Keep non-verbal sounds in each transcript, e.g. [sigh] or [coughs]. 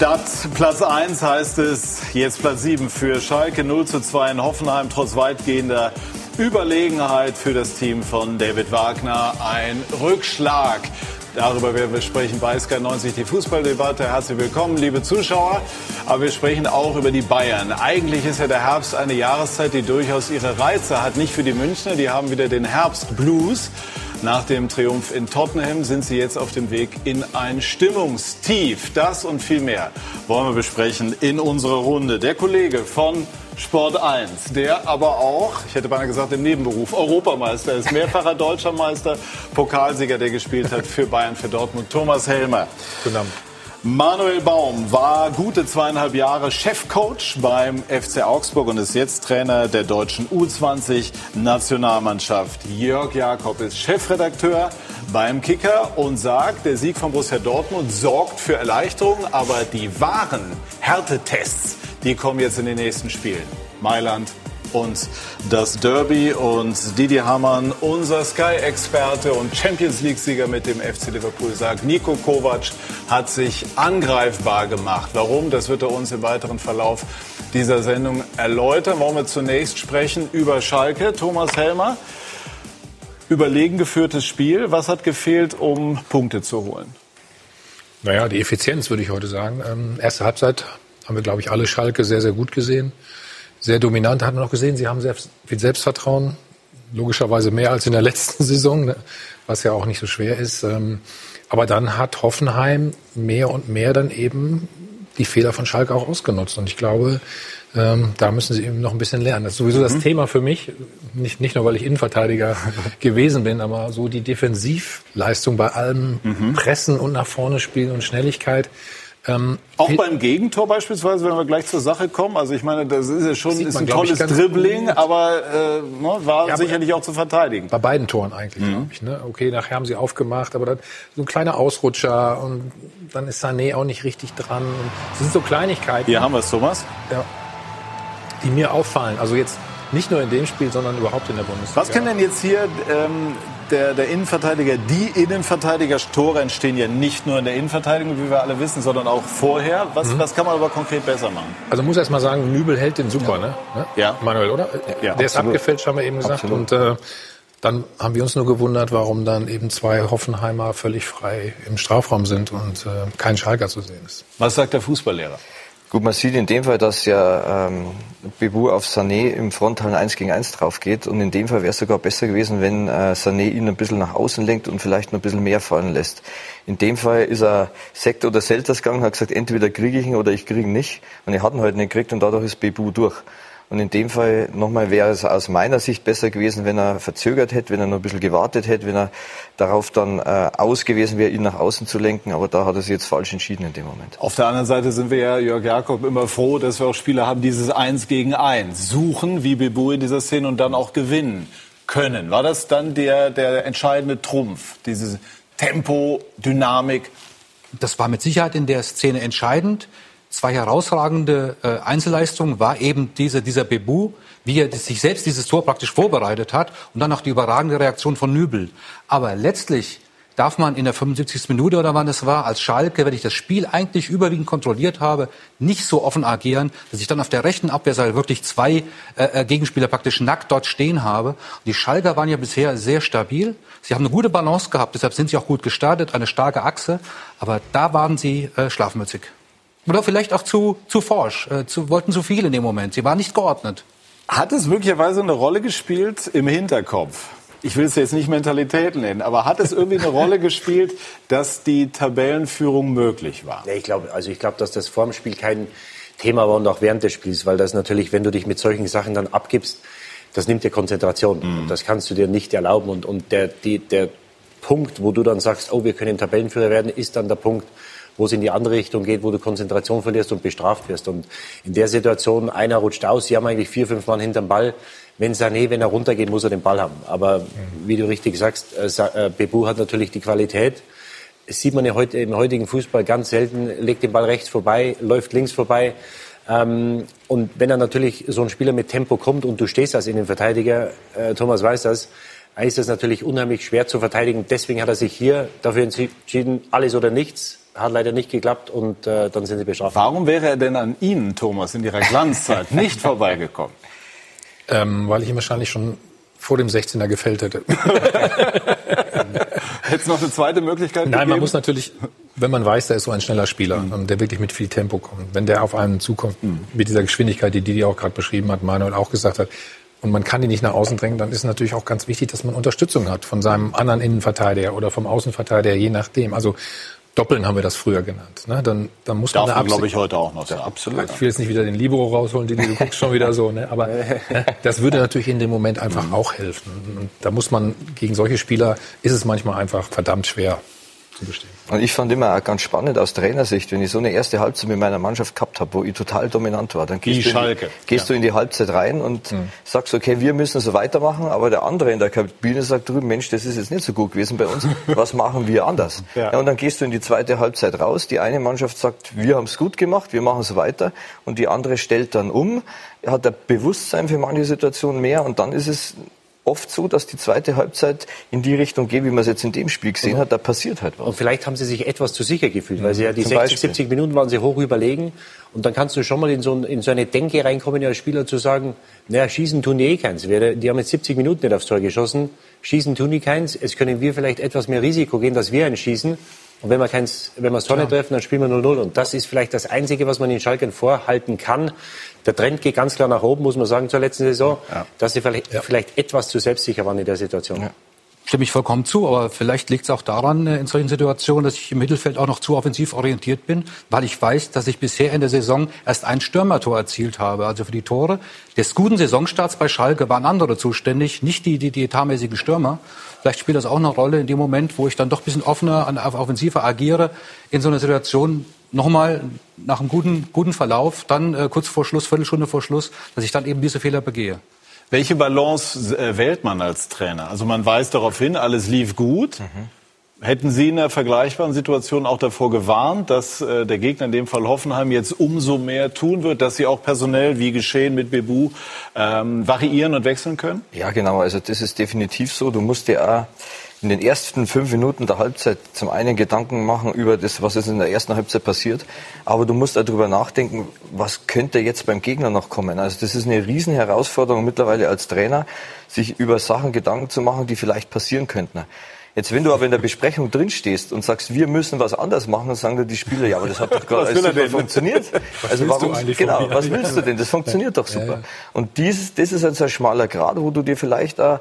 Statt Platz 1 heißt es jetzt Platz 7 für Schalke 0 zu 2 in Hoffenheim, trotz weitgehender Überlegenheit für das Team von David Wagner. Ein Rückschlag. Darüber werden wir sprechen bei Sky 90 die Fußballdebatte. Herzlich willkommen, liebe Zuschauer. Aber wir sprechen auch über die Bayern. Eigentlich ist ja der Herbst eine Jahreszeit, die durchaus ihre Reize hat. Nicht für die Münchner, die haben wieder den Herbstblues. Nach dem Triumph in Tottenham sind sie jetzt auf dem Weg in ein Stimmungstief. Das und viel mehr wollen wir besprechen in unserer Runde. Der Kollege von Sport 1, der aber auch, ich hätte beinahe gesagt im Nebenberuf, Europameister ist, mehrfacher Deutscher Meister, Pokalsieger, der gespielt hat für Bayern, für Dortmund, Thomas Helmer. Guten Abend. Manuel Baum war gute zweieinhalb Jahre Chefcoach beim FC Augsburg und ist jetzt Trainer der deutschen U20-Nationalmannschaft. Jörg Jakob ist Chefredakteur beim Kicker und sagt, der Sieg von Borussia Dortmund sorgt für Erleichterung, aber die wahren Härtetests, die kommen jetzt in den nächsten Spielen. Mailand, und das Derby. Und Didi Hamann, unser Sky-Experte und Champions League-Sieger mit dem FC Liverpool, sagt, Nico Kovac hat sich angreifbar gemacht. Warum? Das wird er uns im weiteren Verlauf dieser Sendung erläutern. Wollen wir zunächst sprechen über Schalke. Thomas Helmer, überlegen geführtes Spiel. Was hat gefehlt, um Punkte zu holen? Naja, die Effizienz würde ich heute sagen. Ähm, erste Halbzeit haben wir, glaube ich, alle Schalke sehr, sehr gut gesehen sehr dominant. Hat man noch gesehen, sie haben sehr viel Selbstvertrauen. Logischerweise mehr als in der [laughs] letzten Saison, ne, was ja auch nicht so schwer ist. Ähm, aber dann hat Hoffenheim mehr und mehr dann eben die Fehler von Schalke auch ausgenutzt. Und ich glaube, ähm, da müssen sie eben noch ein bisschen lernen. Das ist sowieso das mhm. Thema für mich, nicht, nicht nur, weil ich Innenverteidiger [laughs] gewesen bin, aber so die Defensivleistung bei allem mhm. Pressen und nach vorne spielen und Schnelligkeit. Ähm, auch beim Gegentor beispielsweise, wenn wir gleich zur Sache kommen. Also ich meine, das ist ja schon ist ein tolles Dribbling, aber äh, ne, war ja, sicherlich auch zu verteidigen. Bei beiden Toren eigentlich, mhm. glaube ich. Ne? Okay, nachher haben sie aufgemacht, aber dann so ein kleiner Ausrutscher und dann ist Sané auch nicht richtig dran. Und das sind so Kleinigkeiten. Hier haben wir es, Thomas. Ja, die mir auffallen. Also jetzt nicht nur in dem Spiel, sondern überhaupt in der Bundesliga. Was kann denn jetzt hier ähm, der, der Innenverteidiger, die Innenverteidiger, Tore entstehen ja nicht nur in der Innenverteidigung, wie wir alle wissen, sondern auch vorher. Was, mhm. was kann man aber konkret besser machen? Also muss erst mal sagen, Nübel hält den super, ja. ne? Ja. Manuel, oder? Ja, der ist abgefälscht, haben wir eben gesagt. Absolut. Und äh, dann haben wir uns nur gewundert, warum dann eben zwei Hoffenheimer völlig frei im Strafraum sind und äh, kein Schalker zu sehen ist. Was sagt der Fußballlehrer? Gut, man sieht in dem Fall, dass ja ähm, Bebu auf Sané im Frontalen 1 gegen 1 drauf geht. Und in dem Fall wäre es sogar besser gewesen, wenn äh, Sané ihn ein bisschen nach außen lenkt und vielleicht noch ein bisschen mehr fallen lässt. In dem Fall ist er Sekt oder Selters gegangen, hat gesagt, entweder kriege ich ihn oder ich kriege ihn nicht. Und er hat ihn halt nicht gekriegt und dadurch ist Bebu durch. Und in dem Fall nochmal wäre es aus meiner Sicht besser gewesen, wenn er verzögert hätte, wenn er noch ein bisschen gewartet hätte, wenn er darauf dann äh, aus gewesen wäre, ihn nach außen zu lenken. Aber da hat er sich jetzt falsch entschieden in dem Moment. Auf der anderen Seite sind wir ja, Jörg Jakob, immer froh, dass wir auch Spieler haben, dieses Eins gegen Eins suchen, wie Bebu in dieser Szene und dann auch gewinnen können. War das dann der, der entscheidende Trumpf, diese Tempo, Dynamik? Das war mit Sicherheit in der Szene entscheidend zwei herausragende äh, Einzelleistungen war eben diese, dieser Bebu, wie er sich selbst dieses Tor praktisch vorbereitet hat und dann noch die überragende Reaktion von Nübel. Aber letztlich darf man in der 75. Minute oder wann es war, als Schalke, wenn ich das Spiel eigentlich überwiegend kontrolliert habe, nicht so offen agieren, dass ich dann auf der rechten Abwehrseite wirklich zwei äh, äh Gegenspieler praktisch nackt dort stehen habe. Und die Schalker waren ja bisher sehr stabil. Sie haben eine gute Balance gehabt, deshalb sind sie auch gut gestartet, eine starke Achse. Aber da waren sie äh, schlafmützig. Oder vielleicht auch zu, zu forsch, äh, zu, wollten zu viel in dem Moment. Sie waren nicht geordnet. Hat es möglicherweise eine Rolle gespielt im Hinterkopf? Ich will es jetzt nicht Mentalität nennen, aber hat es irgendwie eine Rolle gespielt, dass die Tabellenführung möglich war? Ja, ich glaube, also ich glaube, dass das vor dem Spiel kein Thema war und auch während des Spiels, weil das natürlich, wenn du dich mit solchen Sachen dann abgibst, das nimmt dir Konzentration. Mhm. Das kannst du dir nicht erlauben. Und, und der, die, der Punkt, wo du dann sagst, oh, wir können Tabellenführer werden, ist dann der Punkt, wo es in die andere Richtung geht, wo du Konzentration verlierst und bestraft wirst. Und in der Situation, einer rutscht aus, sie haben eigentlich vier, fünf Mann hinterm Ball. Wenn Sané, wenn er runtergeht, muss er den Ball haben. Aber wie du richtig sagst, äh, äh, Bebu hat natürlich die Qualität. Das sieht man ja heute im heutigen Fußball ganz selten, legt den Ball rechts vorbei, läuft links vorbei. Ähm, und wenn er natürlich so ein Spieler mit Tempo kommt und du stehst als Innenverteidiger, äh, Thomas weiß das, ist es natürlich unheimlich schwer zu verteidigen. Deswegen hat er sich hier dafür entschieden, alles oder nichts hat leider nicht geklappt und äh, dann sind sie bestraft. Warum wäre er denn an Ihnen, Thomas, in Ihrer Glanzzeit [laughs] nicht vorbeigekommen? Ähm, weil ich ihn wahrscheinlich schon vor dem 16er gefällt hätte. [laughs] Hätte es noch eine zweite Möglichkeit Nein, gegeben? man muss natürlich, wenn man weiß, da ist so ein schneller Spieler, mhm. der wirklich mit viel Tempo kommt, wenn der auf einen zukommt, mhm. mit dieser Geschwindigkeit, die Didi auch gerade beschrieben hat, Manuel auch gesagt hat, und man kann ihn nicht nach außen drängen, dann ist natürlich auch ganz wichtig, dass man Unterstützung hat von seinem anderen Innenverteidiger oder vom Außenverteidiger, je nachdem. Also Doppeln haben wir das früher genannt. Ne? Dann, dann muss Darf man, man glaube ich, heute auch noch. Ja, absolut. Ich will jetzt nicht wieder den Libero rausholen, die du guckst schon wieder so. Ne? Aber ne? das würde natürlich in dem Moment einfach mhm. auch helfen. Und da muss man, gegen solche Spieler ist es manchmal einfach verdammt schwer zu bestehen. Und ich fand immer auch ganz spannend aus Trainersicht, wenn ich so eine erste Halbzeit mit meiner Mannschaft gehabt habe, wo ich total dominant war, dann gehst, du in, die, gehst ja. du in die Halbzeit rein und mhm. sagst, okay, wir müssen so weitermachen, aber der andere in der Kabine sagt drüben, Mensch, das ist jetzt nicht so gut gewesen bei uns, [laughs] was machen wir anders? Ja. ja. und dann gehst du in die zweite Halbzeit raus, die eine Mannschaft sagt, wir haben es gut gemacht, wir machen es weiter und die andere stellt dann um, hat ein Bewusstsein für manche Situationen mehr und dann ist es oft so, dass die zweite Halbzeit in die Richtung geht, wie man es jetzt in dem Spiel gesehen hat. Da passiert halt was. Und vielleicht haben sie sich etwas zu sicher gefühlt, weil sie ja die 60, Beispiel. 70 Minuten waren sie hoch überlegen. Und dann kannst du schon mal in so, in so eine Denke reinkommen, als Spieler zu sagen, naja, schießen tun die eh keins. Die haben jetzt 70 Minuten nicht aufs Tor geschossen. Schießen tun die keins. Jetzt können wir vielleicht etwas mehr Risiko gehen, dass wir einen schießen. Und wenn wir keins, wenn wir Tor nicht treffen, dann spielen wir 0-0. Und das ist vielleicht das Einzige, was man in Schalke vorhalten kann. Der Trend geht ganz klar nach oben, muss man sagen, zur letzten Saison, ja. dass sie vielleicht, ja. vielleicht, etwas zu selbstsicher waren in der Situation. Ja. Stimme ich vollkommen zu, aber vielleicht liegt es auch daran, äh, in solchen Situationen, dass ich im Mittelfeld auch noch zu offensiv orientiert bin, weil ich weiß, dass ich bisher in der Saison erst ein Stürmertor erzielt habe. Also für die Tore des guten Saisonstarts bei Schalke waren andere zuständig, nicht die, die, die etatmäßigen Stürmer. Vielleicht spielt das auch eine Rolle in dem Moment, wo ich dann doch ein bisschen offener, offensiver agiere, in so einer Situation nochmal nach einem guten, guten Verlauf, dann äh, kurz vor Schluss, Viertelstunde vor Schluss, dass ich dann eben diese Fehler begehe. Welche Balance äh, wählt man als Trainer? Also man weiß darauf hin, alles lief gut. Mhm. Hätten Sie in einer vergleichbaren Situation auch davor gewarnt, dass äh, der Gegner, in dem Fall Hoffenheim, jetzt umso mehr tun wird, dass Sie auch personell, wie geschehen mit Bebu, ähm, variieren und wechseln können? Ja, genau. Also das ist definitiv so. Du musst ja auch in den ersten fünf Minuten der Halbzeit zum einen Gedanken machen über das, was ist in der ersten Halbzeit passiert, aber du musst darüber nachdenken, was könnte jetzt beim Gegner noch kommen. Also das ist eine riesen Herausforderung mittlerweile als Trainer, sich über Sachen Gedanken zu machen, die vielleicht passieren könnten. Jetzt, wenn du aber in der Besprechung drin stehst und sagst, wir müssen was anders machen, dann sagen dir die Spieler, ja, aber das hat doch gerade super funktioniert. Was also warum, genau, was willst du denn? Das funktioniert doch super. Ja, ja. Und dies, das ist ein schmaler Grad, wo du dir vielleicht auch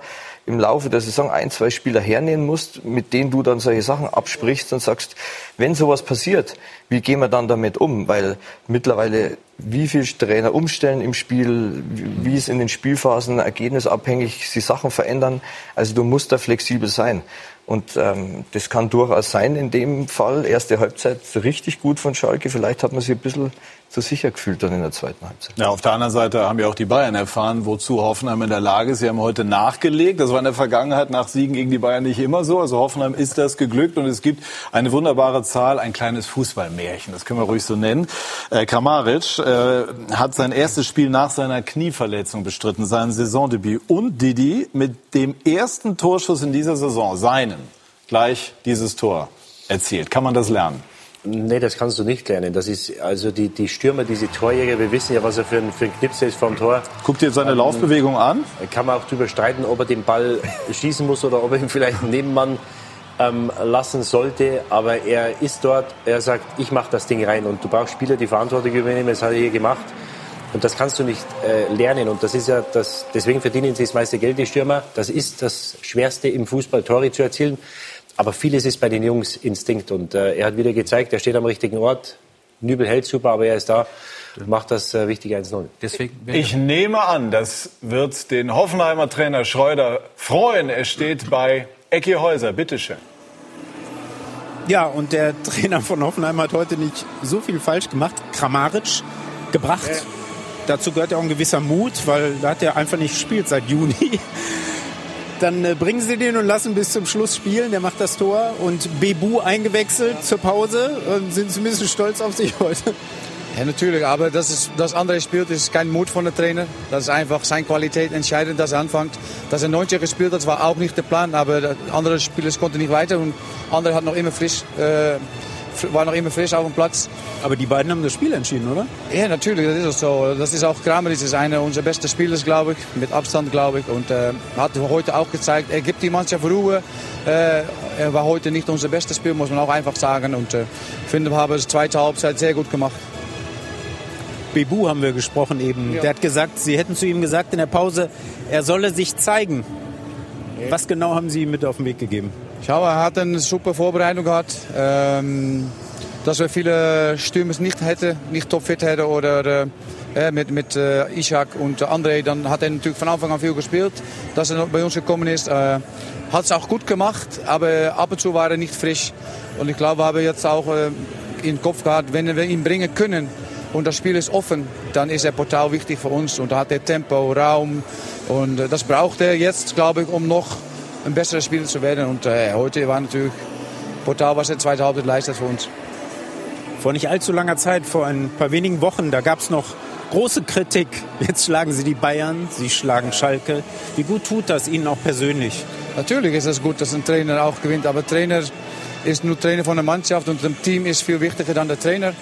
im Laufe der Saison ein, zwei Spieler hernehmen musst, mit denen du dann solche Sachen absprichst und sagst, wenn sowas passiert, wie gehen wir dann damit um? Weil mittlerweile wie viel Trainer umstellen im Spiel, wie es in den Spielphasen ergebnisabhängig sich Sachen verändern. Also du musst da flexibel sein. Und ähm, das kann durchaus sein in dem Fall. Erste Halbzeit richtig gut von Schalke. Vielleicht hat man sich ein bisschen zu sicher gefühlt dann in der zweiten Halbzeit. Ja, auf der anderen Seite haben ja auch die Bayern erfahren, wozu Hoffenheim in der Lage ist. Sie haben heute nachgelegt. Das war in der Vergangenheit nach Siegen gegen die Bayern nicht immer so. Also Hoffenheim ist das geglückt und es gibt eine wunderbare Zahl, ein kleines Fußballmärchen. Das können wir ruhig so nennen. Äh, Kramaric äh, hat sein erstes Spiel nach seiner Knieverletzung bestritten, sein Saisondebüt. Und Didi mit dem ersten Torschuss in dieser Saison, seinen, gleich dieses Tor erzielt. Kann man das lernen? Nee, das kannst du nicht lernen. Das ist also die, die Stürmer, diese Torjäger, wir wissen ja, was er für ein, für ein Knipse ist vom Tor. Guckt ihr seine ähm, Laufbewegung an? Kann man auch darüber streiten, ob er den Ball schießen muss oder ob er ihn vielleicht einen Nebenmann ähm, lassen sollte. Aber er ist dort, er sagt, ich mache das Ding rein. Und du brauchst Spieler, die Verantwortung übernehmen. Das hat er hier gemacht. Und das kannst du nicht äh, lernen. Und das ist ja das, deswegen verdienen sie das meiste Geld, die Stürmer. Das ist das Schwerste im Fußball, Tore zu erzielen. Aber vieles ist bei den Jungs Instinkt. Und äh, er hat wieder gezeigt, er steht am richtigen Ort. Nübel hält super, aber er ist da macht das äh, wichtige 1-0. Ich nehme an, das wird den Hoffenheimer Trainer Schreuder freuen. Er steht bei Ecki Häuser. Bitteschön. Ja, und der Trainer von Hoffenheim hat heute nicht so viel falsch gemacht. Kramaric gebracht. Ja. Dazu gehört ja auch ein gewisser Mut, weil da hat er einfach nicht gespielt seit Juni. Dann äh, bringen sie den und lassen bis zum Schluss spielen. Der macht das Tor. Und Bebu eingewechselt ja. zur Pause. Und sind sie ein bisschen stolz auf sich [laughs] heute? Ja, natürlich. Aber das, ist, das andere spielt, ist kein Mut von der Trainer. Das ist einfach seine Qualität entscheidend, dass er anfängt. Dass er 90 gespielt hat, war auch nicht der Plan. Aber andere Spieler konnten nicht weiter. Und andere hat noch immer frisch. Äh, war noch immer frisch auf dem Platz. Aber die beiden haben das Spiel entschieden, oder? Ja, natürlich, das ist auch so. Das ist auch Kramer, das ist einer unserer besten Spieler, glaube ich, mit Abstand, glaube ich. Und äh, hat heute auch gezeigt, er gibt die Mannschaft Ruhe. Äh, er war heute nicht unser bestes Spiel, muss man auch einfach sagen. Und ich äh, finde, wir haben die zweite Halbzeit sehr gut gemacht. Bebu haben wir gesprochen eben. Ja. Der hat gesagt, Sie hätten zu ihm gesagt in der Pause, er solle sich zeigen. Was genau haben Sie ihm mit auf den Weg gegeben? Ich glaube, er hat eine super Vorbereitung gehabt. Ähm, dass wir viele Stürmer nicht hätten, nicht topfit hätten oder äh, mit, mit äh, Ishak und André, dann hat er natürlich von Anfang an viel gespielt. Dass er bei uns gekommen ist, äh, hat es auch gut gemacht, aber ab und zu war er nicht frisch. Und ich glaube, wir haben jetzt auch äh, im Kopf gehabt, wenn wir ihn bringen können, und das Spiel ist offen, dann ist er total wichtig für uns. Und da hat er Tempo, Raum und äh, das braucht er jetzt, glaube ich, um noch ein besserer Spieler zu werden. Und äh, heute war natürlich total, was er zweite Halbzeit leistet für uns. Vor nicht allzu langer Zeit, vor ein paar wenigen Wochen, da gab es noch große Kritik. Jetzt schlagen Sie die Bayern, Sie schlagen Schalke. Wie gut tut das Ihnen auch persönlich? Natürlich ist es gut, dass ein Trainer auch gewinnt, aber Trainer ist nur Trainer von der Mannschaft und dem Team ist viel wichtiger dan der Trainer.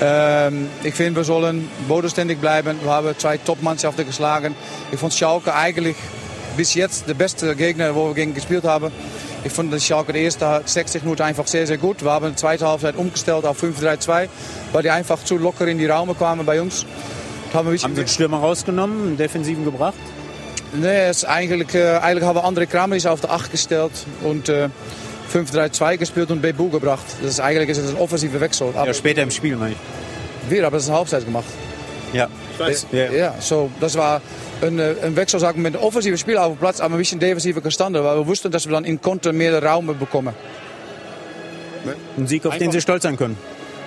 Ähm, ich finde, wir sollen bodenständig bleiben. Wir haben zwei Top-Mannschaften geschlagen. Ich fand Schalke eigentlich bis jetzt der beste Gegner, wo wir gegen gespielt haben. Ich fand dass Schalke die erste 60 Minuten einfach sehr, sehr gut. Wir haben die zweite Halbzeit umgestellt auf 5-3-2, weil die einfach zu locker in die Raume kamen bei uns. Haben, wir haben Sie den Stürmer rausgenommen, einen Defensiven gebracht? Nee, es eigentlich, äh, eigentlich haben wir andere Kramer auf der 8 gestellt und äh, 5-3-2 gespielt und Bebu gebracht. Das ist eigentlich ist ein offensiver Wechsel. Aber ja, später im Spiel, meine ich. Wir haben es in der Halbzeit gemacht. Ja, ich weiß. Ja, ja so, das war ein, äh, ein Wechsel sagen, mit einem offensiven Spiel auf dem Platz, aber ein bisschen defensiver gestanden, weil wir wussten, dass wir dann in Konter mehr Raum bekommen. Ein Sieg, auf Einfach. den Sie stolz sein können.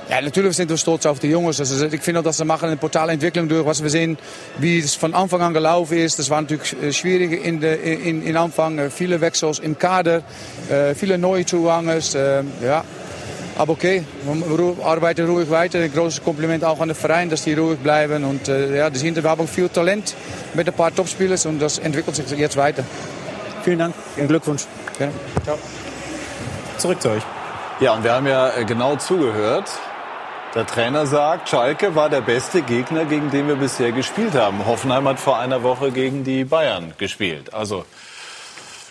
Ja, natürlich sind wir stolz auf die Jungs. Also ich finde, dass sie machen eine totale Entwicklung durch. Was wir sehen, wie es von Anfang an gelaufen ist. Das war natürlich äh, schwierig in, de, in, in Anfang. Äh, viele Wechsels im Kader, viele neue Zugangers. Ja. Aber okay, wir arbeiten ruhig weiter. Ein großes Kompliment auch an den Verein, dass die ruhig bleiben. Und ja, die sind, wir haben viel Talent mit ein paar Topspielers und das entwickelt sich jetzt weiter. Vielen Dank und Glückwunsch. Gerne. Ciao. Zurück zu euch. Ja, und wir haben ja äh, genau zugehört. Der Trainer sagt, Schalke war der beste Gegner, gegen den wir bisher gespielt haben. Hoffenheim hat vor einer Woche gegen die Bayern gespielt. Also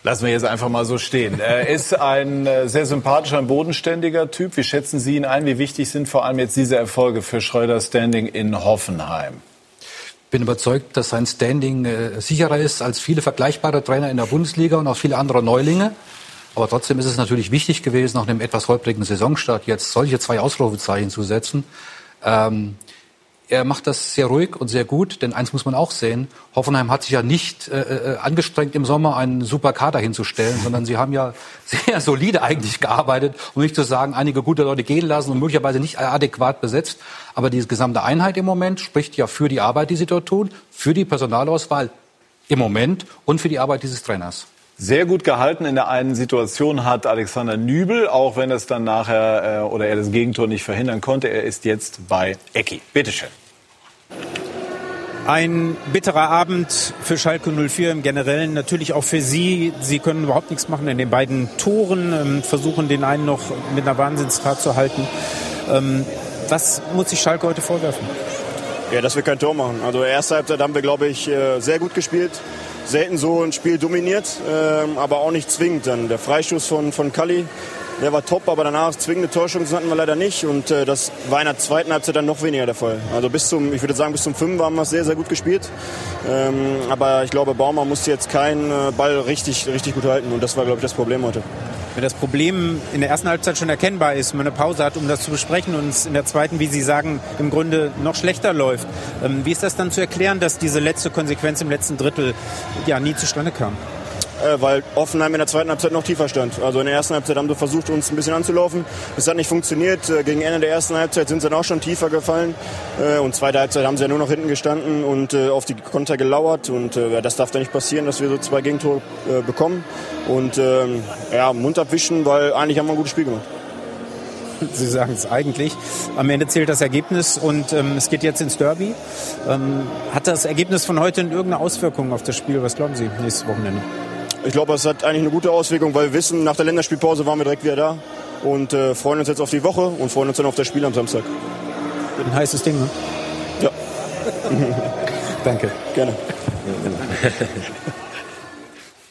lassen wir jetzt einfach mal so stehen. Er ist ein äh, sehr sympathischer, ein bodenständiger Typ. Wie schätzen Sie ihn ein? Wie wichtig sind vor allem jetzt diese Erfolge für Schröder Standing in Hoffenheim? Ich bin überzeugt, dass sein Standing äh, sicherer ist als viele vergleichbare Trainer in der Bundesliga und auch viele andere Neulinge. Aber trotzdem ist es natürlich wichtig gewesen, nach einem etwas holprigen Saisonstart jetzt solche zwei Ausrufezeichen zu setzen. Ähm, er macht das sehr ruhig und sehr gut, denn eins muss man auch sehen, Hoffenheim hat sich ja nicht äh, äh angestrengt, im Sommer einen super Kader hinzustellen, [laughs] sondern sie haben ja sehr solide eigentlich gearbeitet, um nicht zu sagen, einige gute Leute gehen lassen und möglicherweise nicht adäquat besetzt. Aber die gesamte Einheit im Moment spricht ja für die Arbeit, die sie dort tun, für die Personalauswahl im Moment und für die Arbeit dieses Trainers. Sehr gut gehalten in der einen Situation hat Alexander Nübel, auch wenn es dann nachher äh, oder er das Gegentor nicht verhindern konnte. Er ist jetzt bei Ecki. Bitteschön. Ein bitterer Abend für Schalke 04 im Generellen, natürlich auch für Sie. Sie können überhaupt nichts machen in den beiden Toren, ähm, versuchen den einen noch mit einer Wahnsinnsfahrt zu halten. Ähm, was muss sich Schalke heute vorwerfen? Ja, dass wir kein Tor machen. Also erste Halbzeit haben wir, glaube ich, äh, sehr gut gespielt selten so ein Spiel dominiert, ähm, aber auch nicht zwingend. Dann der Freistoß von, von Kalli, der war top, aber danach zwingende Torchancen hatten wir leider nicht und äh, das war in der zweiten Halbzeit dann noch weniger der Fall. Also bis zum, ich würde sagen, bis zum 5 haben wir sehr, sehr gut gespielt. Ähm, aber ich glaube, Baumann musste jetzt keinen äh, Ball richtig, richtig gut halten und das war, glaube ich, das Problem heute wenn das Problem in der ersten Halbzeit schon erkennbar ist, man eine Pause hat, um das zu besprechen und es in der zweiten, wie Sie sagen, im Grunde noch schlechter läuft. Ähm, wie ist das dann zu erklären, dass diese letzte Konsequenz im letzten Drittel ja nie zustande kam? Äh, weil Offenheim in der zweiten Halbzeit noch tiefer stand. Also in der ersten Halbzeit haben sie versucht, uns ein bisschen anzulaufen. Das hat nicht funktioniert. Äh, gegen Ende der ersten Halbzeit sind sie dann auch schon tiefer gefallen. Äh, und zweite Halbzeit haben sie ja nur noch hinten gestanden und äh, auf die Konter gelauert. Und äh, das darf da nicht passieren, dass wir so zwei Gegentore äh, bekommen. Und ähm, ja, Mund abwischen, weil eigentlich haben wir ein gutes Spiel gemacht. [laughs] Sie sagen es eigentlich. Am Ende zählt das Ergebnis und ähm, es geht jetzt ins Derby. Ähm, hat das Ergebnis von heute irgendeine Auswirkung auf das Spiel? Was glauben Sie nächstes Wochenende? Ich glaube, es hat eigentlich eine gute Auswirkung, weil wir wissen, nach der Länderspielpause waren wir direkt wieder da. und äh, freuen uns jetzt auf die Woche und freuen uns dann auf das Spiel am Samstag. Ein heißes Ding, ne? Ja. [laughs] Danke. Gerne. [laughs]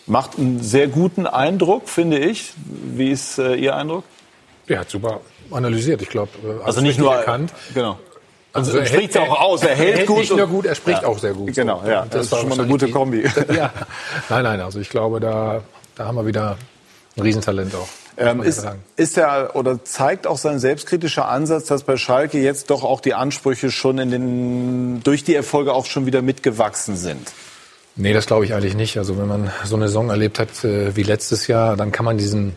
Macht einen sehr guten Eindruck, finde ich. Wie ist äh, Ihr Eindruck? Hat super analysiert, ich glaube. Also nicht nur erkannt. Genau. Also, er spricht es auch aus. Er hält, er hält gut. nicht nur gut, er spricht Ja. auch sehr gut. Genau, ja. Und Das, ist war schon mal eine gute Kombi. [laughs] ja. Nein, nein, also ich glaube, da, da haben wir wieder ein Riesentalent auch. Ähm, ist, ist er oder zeigt auch sein selbstkritischer Ansatz, dass bei Schalke jetzt doch auch die Ansprüche schon in den durch die Erfolge auch schon wieder mitgewachsen sind? Nee, das glaube ich eigentlich nicht. Also wenn man so eine Saison erlebt hat äh, wie letztes Jahr, dann kann man diesen,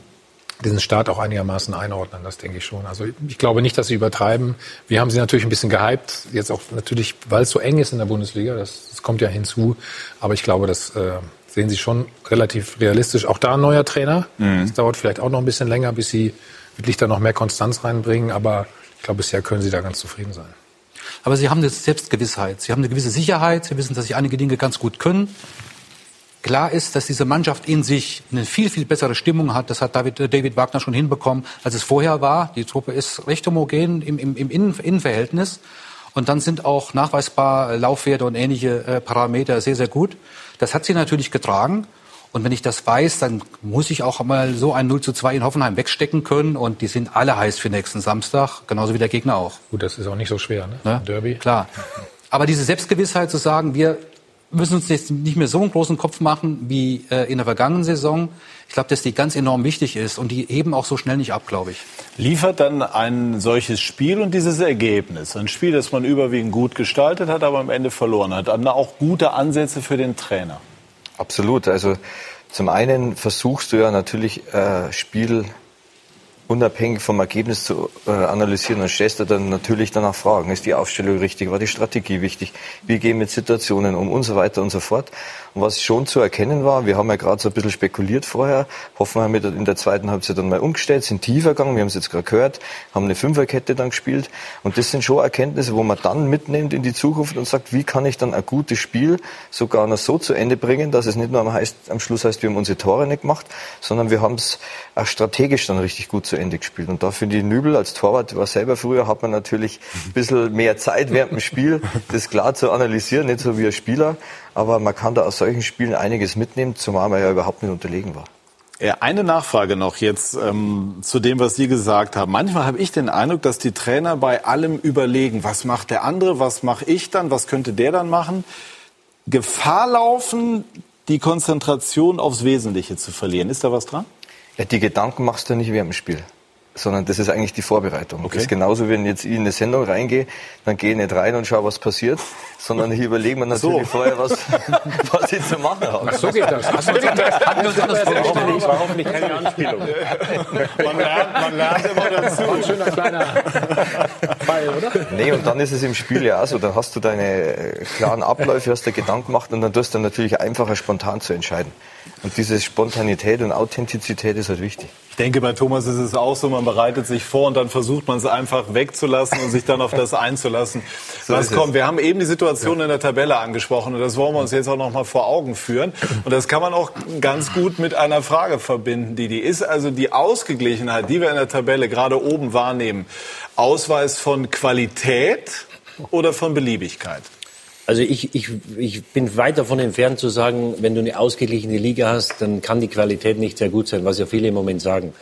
diesen Start auch einigermaßen einordnen, das denke ich schon. Also ich glaube nicht, dass sie übertreiben. Wir haben sie natürlich ein bisschen gehypt, jetzt auch natürlich, weil es so eng ist in der Bundesliga, das, das kommt ja hinzu. Aber ich glaube, das äh, sehen sie schon relativ realistisch. Auch da ein neuer Trainer. Es dauert vielleicht auch noch ein bisschen länger, bis sie wirklich da noch mehr Konstanz reinbringen. Aber ich glaube, bisher können sie da ganz zufrieden sein. Aber sie haben eine Selbstgewissheit. Sie haben eine gewisse Sicherheit. Sie wissen, dass sie einige Dinge ganz gut können. Klar ist, dass diese Mannschaft in sich eine viel, viel bessere Stimmung hat. Das hat David, äh, David Wagner schon hinbekommen, als es vorher war. Die Truppe ist recht homogen im, im, im Innen, Innenverhältnis. Und dann sind auch nachweisbar Laufwerte und ähnliche äh, Parameter sehr, sehr gut. Das hat sie natürlich getragen. Und wenn ich das weiß, dann muss ich auch mal so ein 0 zu 2 in Hoffenheim wegstecken können. Und die sind alle heiß für nächsten Samstag, genauso wie der Gegner auch. Gut, das ist auch nicht so schwer, ne? Ne? Derby. Klar. [laughs] Aber diese Selbstgewissheit zu sagen, wir müssen uns jetzt nicht mehr so einen großen Kopf machen wie äh, in der vergangenen Saison. Ich glaube, dass die ganz enorm wichtig ist und die eben auch so schnell nicht ab, glaube ich. Liefert dann ein solches Spiel und dieses Ergebnis, ein Spiel, das man überwiegend gut gestaltet hat, aber am Ende verloren hat, dann auch gute Ansätze für den Trainer? Absolut. Also zum einen versuchst du ja natürlich äh, Spiel unabhängig vom Ergebnis zu äh, analysieren und stellst du dann natürlich danach Fragen. Ist die Aufstellung richtig? War die Strategie wichtig? Wie gehen wir mit Situationen um und so weiter und so fort. Was schon zu erkennen war, wir haben ja gerade so ein bisschen spekuliert vorher, Hoffenheim hat in der zweiten Halbzeit dann mal umgestellt, sind tiefer gegangen, wir haben es jetzt gerade gehört, haben eine Fünferkette dann gespielt. Und das sind schon Erkenntnisse, wo man dann mitnimmt in die Zukunft und sagt, wie kann ich dann ein gutes Spiel sogar noch so zu Ende bringen, dass es nicht nur am, heißt, am Schluss heißt, wir haben unsere Tore nicht gemacht, sondern wir haben es auch strategisch dann richtig gut zu Ende gespielt. Und da finde ich Nübel als Torwart, war selber früher, hat man natürlich ein bisschen mehr Zeit während dem Spiel, das klar zu analysieren, nicht so wie ein Spieler. Aber man kann da aus solchen Spielen einiges mitnehmen, zumal man ja überhaupt nicht unterlegen war. Eine Nachfrage noch jetzt ähm, zu dem, was Sie gesagt haben. Manchmal habe ich den Eindruck, dass die Trainer bei allem überlegen, was macht der andere, was mache ich dann, was könnte der dann machen. Gefahr laufen, die Konzentration aufs Wesentliche zu verlieren. Ist da was dran? Ja, die Gedanken machst du nicht während dem Spiel. Sondern das ist eigentlich die Vorbereitung. Okay. Das ist genauso, wenn jetzt ich in eine Sendung reingehe, dann gehe ich nicht rein und schaue, was passiert, sondern ich überlege mir natürlich So. vorher, was, [laughs] was ich zu machen habe. So geht das. Hast du uns Hatten wir uns anders vorgestellt? war hoffentlich keine Anspielung. Man lernt, man lernt immer dazu. ein schöner kleiner Pfeil, oder? Nee, und dann ist es im Spiel ja auch so, dann hast du deine klaren Abläufe, hast dir Gedanken gemacht und dann tust du dann natürlich einfacher, spontan zu entscheiden. Und diese Spontanität und Authentizität ist halt wichtig. Ich denke, bei Thomas ist es auch so, man bereitet sich vor und dann versucht man es einfach wegzulassen und sich dann auf das einzulassen, [laughs] So was ist es. kommt. Wir haben eben die Situation in der Tabelle angesprochen und das wollen wir uns jetzt auch noch mal vor Augen führen. Und das kann man auch ganz gut mit einer Frage verbinden, die die ist also die Ausgeglichenheit, die wir in der Tabelle gerade oben wahrnehmen, Ausweis von Qualität oder von Beliebigkeit? Also ich, ich, ich bin weit davon entfernt zu sagen, wenn du eine ausgeglichene Liga hast, dann kann die Qualität nicht sehr gut sein, was ja viele im Moment sagen.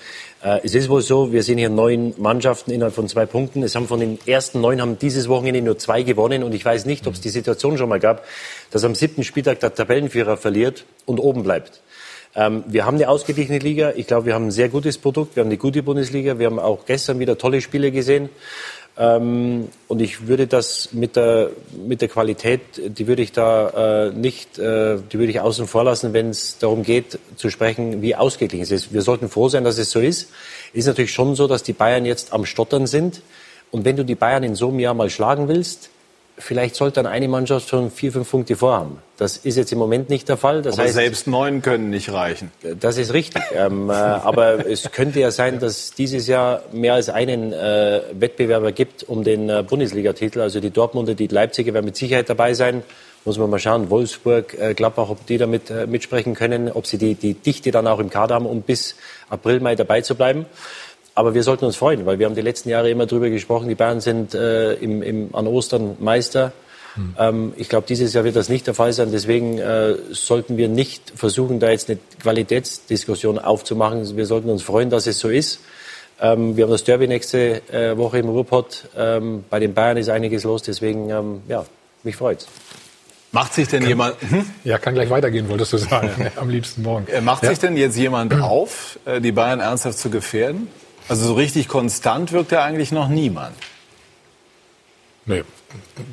Äh, es ist wohl so, wir sehen hier neun Mannschaften innerhalb von zwei Punkten. Es haben von den ersten neun haben dieses Wochenende nur zwei gewonnen und ich weiß nicht, ob es die Situation schon mal gab, dass am siebten Spieltag der Tabellenführer verliert und oben bleibt. Ähm, wir haben eine ausgeglichene Liga. Ich glaube, wir haben ein sehr gutes Produkt. Wir haben eine gute Bundesliga. Wir haben auch gestern wieder tolle Spiele gesehen. Ähm, und ich würde das mit der, mit der Qualität, die würde ich da äh, nicht, äh, die würde ich außen vor lassen, wenn es darum geht, zu sprechen, wie ausgeglichen es ist. Wir sollten froh sein, dass es so ist. Ist natürlich schon so, dass die Bayern jetzt am Stottern sind. Und wenn du die Bayern in so einem Jahr mal schlagen willst, vielleicht sollte dann eine Mannschaft schon vier, fünf Punkte vorhaben. Das ist jetzt im Moment nicht der Fall. Das Aber heißt, selbst neun können nicht reichen. das ist richtig. ähm, äh, aber es könnte ja sein, dass dieses Jahr mehr als einen äh, Wettbewerber gibt um den äh, Bundesligatitel. Also die Dortmunder, die Leipziger werden mit Sicherheit dabei sein. Muss man mal schauen, Wolfsburg, äh, Gladbach, ob die damit äh, mitsprechen können, ob sie die, die Dichte dann auch im Kader haben, um bis April, Mai dabei zu bleiben. Aber wir sollten uns freuen, weil wir haben die letzten Jahre immer darüber gesprochen, die Bayern sind äh, im, im, an Ostern Meister. Hm. Ähm, ich glaube, dieses Jahr wird das nicht der Fall sein. Deswegen äh, sollten wir nicht versuchen, da jetzt eine Qualitätsdiskussion aufzumachen. Wir sollten uns freuen, dass es so ist. Ähm, wir haben das Derby nächste äh, Woche im Ruhrpott. Ähm, bei den Bayern ist einiges los. Deswegen, ähm, ja, mich freut's. Macht sich denn kann, jemand. Hm? Ja, kann gleich weitergehen, wolltest du sagen. [laughs] Am liebsten morgen. Äh, macht ja? sich denn jetzt jemand auf, äh, die Bayern ernsthaft zu gefährden? Also so richtig konstant wirkt ja eigentlich noch niemand. Nee.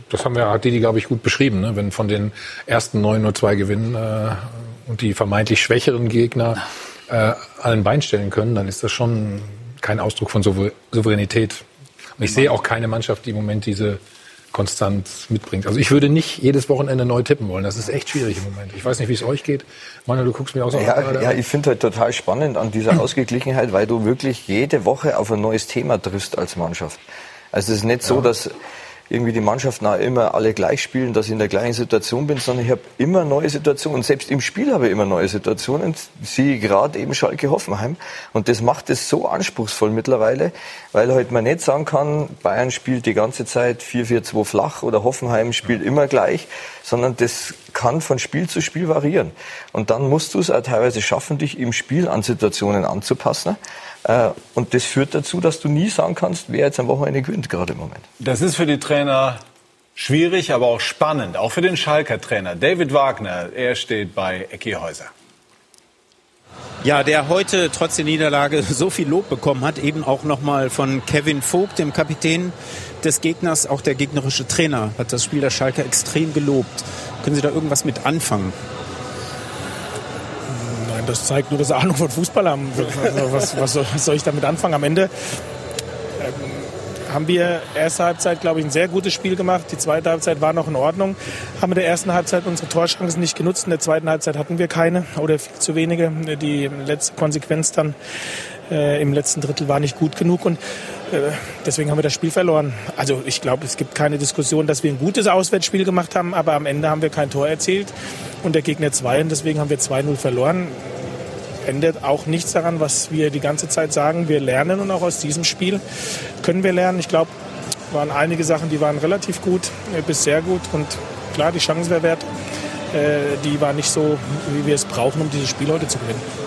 Das haben wir, hat Didi, glaube ich, gut beschrieben. Ne? Wenn von den ersten neun nur zwei gewinnen äh, und die vermeintlich schwächeren Gegner äh, allen Bein stellen können, dann ist das schon kein Ausdruck von Souveränität. Und ich sehe auch keine Mannschaft, die im Moment diese Konstanz mitbringt. Also ich würde nicht jedes Wochenende neu tippen wollen. Das ist echt schwierig im Moment. Ich weiß nicht, wie es euch geht. Manuel, du guckst mir auch so ja, an. Ja, ich finde halt total spannend an dieser [clears throat] Ausgeglichenheit, weil du wirklich jede Woche auf ein neues Thema triffst als Mannschaft. Also es ist nicht so, ja. dass irgendwie die Mannschaften auch immer alle gleich spielen, dass ich in der gleichen Situation bin, sondern ich habe immer neue Situationen. Und selbst im Spiel habe ich immer neue Situationen. Siehe gerade eben Schalke Hoffenheim. Und das macht es so anspruchsvoll mittlerweile, weil halt man nicht sagen kann, Bayern spielt die ganze Zeit 4-4-2 flach oder Hoffenheim spielt immer gleich, sondern das kann von Spiel zu Spiel variieren. Und dann musst du es auch teilweise schaffen, dich im Spiel an Situationen anzupassen. Äh, und das führt dazu, dass du nie sagen kannst, wer jetzt am Wochenende gewinnt, gerade im Moment. Das ist für die Trainer schwierig, aber auch spannend. Auch für den Schalker Trainer. David Wagner, er steht bei Ecki Häuser. Ja, der heute trotz der Niederlage [laughs] so viel Lob bekommen hat, eben auch nochmal von Kevin Vogt, dem Kapitän des Gegners, auch der gegnerische Trainer, hat das Spiel der Schalker extrem gelobt. Können Sie da irgendwas mit anfangen? Das zeigt nur, dass sie Ahnung von Fußball haben. Was, was, was soll ich damit anfangen? Am Ende ähm, haben wir erste Halbzeit, glaube ich, ein sehr gutes Spiel gemacht. Die zweite Halbzeit war noch in Ordnung. Haben in der ersten Halbzeit unsere Torchancen nicht genutzt. In der zweiten Halbzeit hatten wir keine oder viel zu wenige. Die letzte Konsequenz dann äh, im letzten Drittel war nicht gut genug und äh, deswegen haben wir das Spiel verloren. Also ich glaube, es gibt keine Diskussion, dass wir ein gutes Auswärtsspiel gemacht haben, aber am Ende haben wir kein Tor erzielt und der Gegner zwei und deswegen haben wir 2-0 verloren ändert auch nichts daran, was wir die ganze Zeit sagen. Wir lernen und auch aus diesem Spiel können wir lernen. Ich glaube, waren einige Sachen, die waren relativ gut äh, bis sehr gut und klar, die Chancenverwert, äh, die war nicht so, wie wir es brauchen, um dieses Spiel heute zu gewinnen.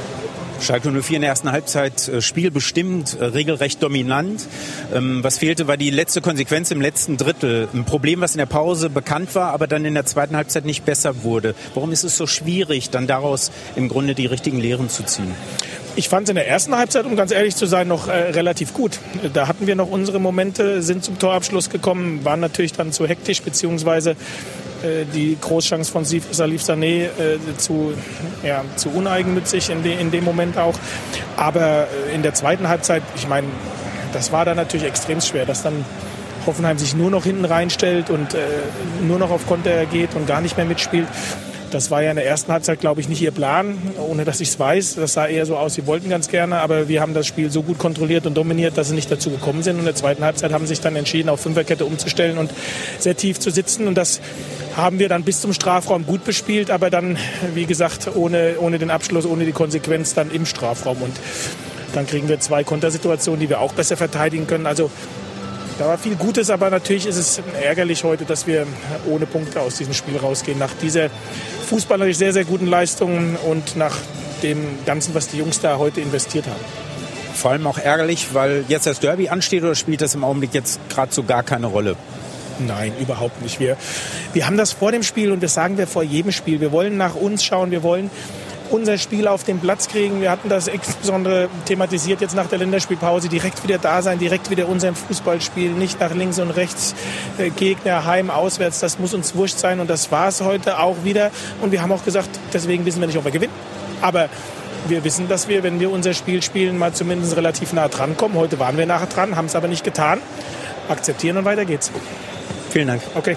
Schalke 04 in der ersten Halbzeit äh, spielbestimmt, äh, regelrecht dominant. Ähm, was fehlte, war die letzte Konsequenz im letzten Drittel. Ein Problem, was in der Pause bekannt war, aber dann in der zweiten Halbzeit nicht besser wurde. Warum ist es so schwierig, dann daraus im Grunde die richtigen Lehren zu ziehen? Ich fand es in der ersten Halbzeit, um ganz ehrlich zu sein, noch äh, relativ gut. Da hatten wir noch unsere Momente, sind zum Torabschluss gekommen, waren natürlich dann zu hektisch, beziehungsweise die Großchance von Salif Sané äh, zu, ja, zu uneigennützig in, de, in dem Moment auch. Aber äh, in der zweiten Halbzeit, ich meine, das war dann natürlich extrem schwer, dass dann Hoffenheim sich nur noch hinten reinstellt und äh, nur noch auf Konter geht und gar nicht mehr mitspielt. Das war ja in der ersten Halbzeit, glaube ich, nicht ihr Plan, ohne dass ich es weiß. Das sah eher so aus, sie wollten ganz gerne, aber wir haben das Spiel so gut kontrolliert und dominiert, dass sie nicht dazu gekommen sind. Und in der zweiten Halbzeit haben sie sich dann entschieden, auf Fünferkette umzustellen und sehr tief zu sitzen. Und das haben wir dann bis zum Strafraum gut bespielt, aber dann, wie gesagt, ohne, ohne den Abschluss, ohne die Konsequenz dann im Strafraum. Und dann kriegen wir zwei Kontersituationen, die wir auch besser verteidigen können. Also da war viel Gutes, aber natürlich ist es ärgerlich heute, dass wir ohne Punkte aus diesem Spiel rausgehen. Nach dieser fußballerisch sehr, sehr guten Leistung und nach dem Ganzen, was die Jungs da heute investiert haben. Vor allem auch ärgerlich, weil jetzt das Derby ansteht oder spielt das im Augenblick jetzt gerade so gar keine Rolle? Nein, überhaupt nicht. Wir, wir haben das vor dem Spiel und das sagen wir vor jedem Spiel. Wir wollen nach uns schauen, wir wollen unser Spiel auf den Platz kriegen. Wir hatten das insbesondere thematisiert jetzt nach der Länderspielpause. Direkt wieder da sein, direkt wieder unseren Fußball spielen, nicht nach links und rechts, äh, Gegner, heim, auswärts. Das muss uns wurscht sein und das war es heute auch wieder. Und wir haben auch gesagt, deswegen wissen wir nicht, ob wir gewinnen. Aber wir wissen, dass wir, wenn wir unser Spiel spielen, mal zumindest relativ nah dran kommen. Heute waren wir nachher dran, haben es aber nicht getan. Akzeptieren und weiter geht's. Vielen Dank. Okay.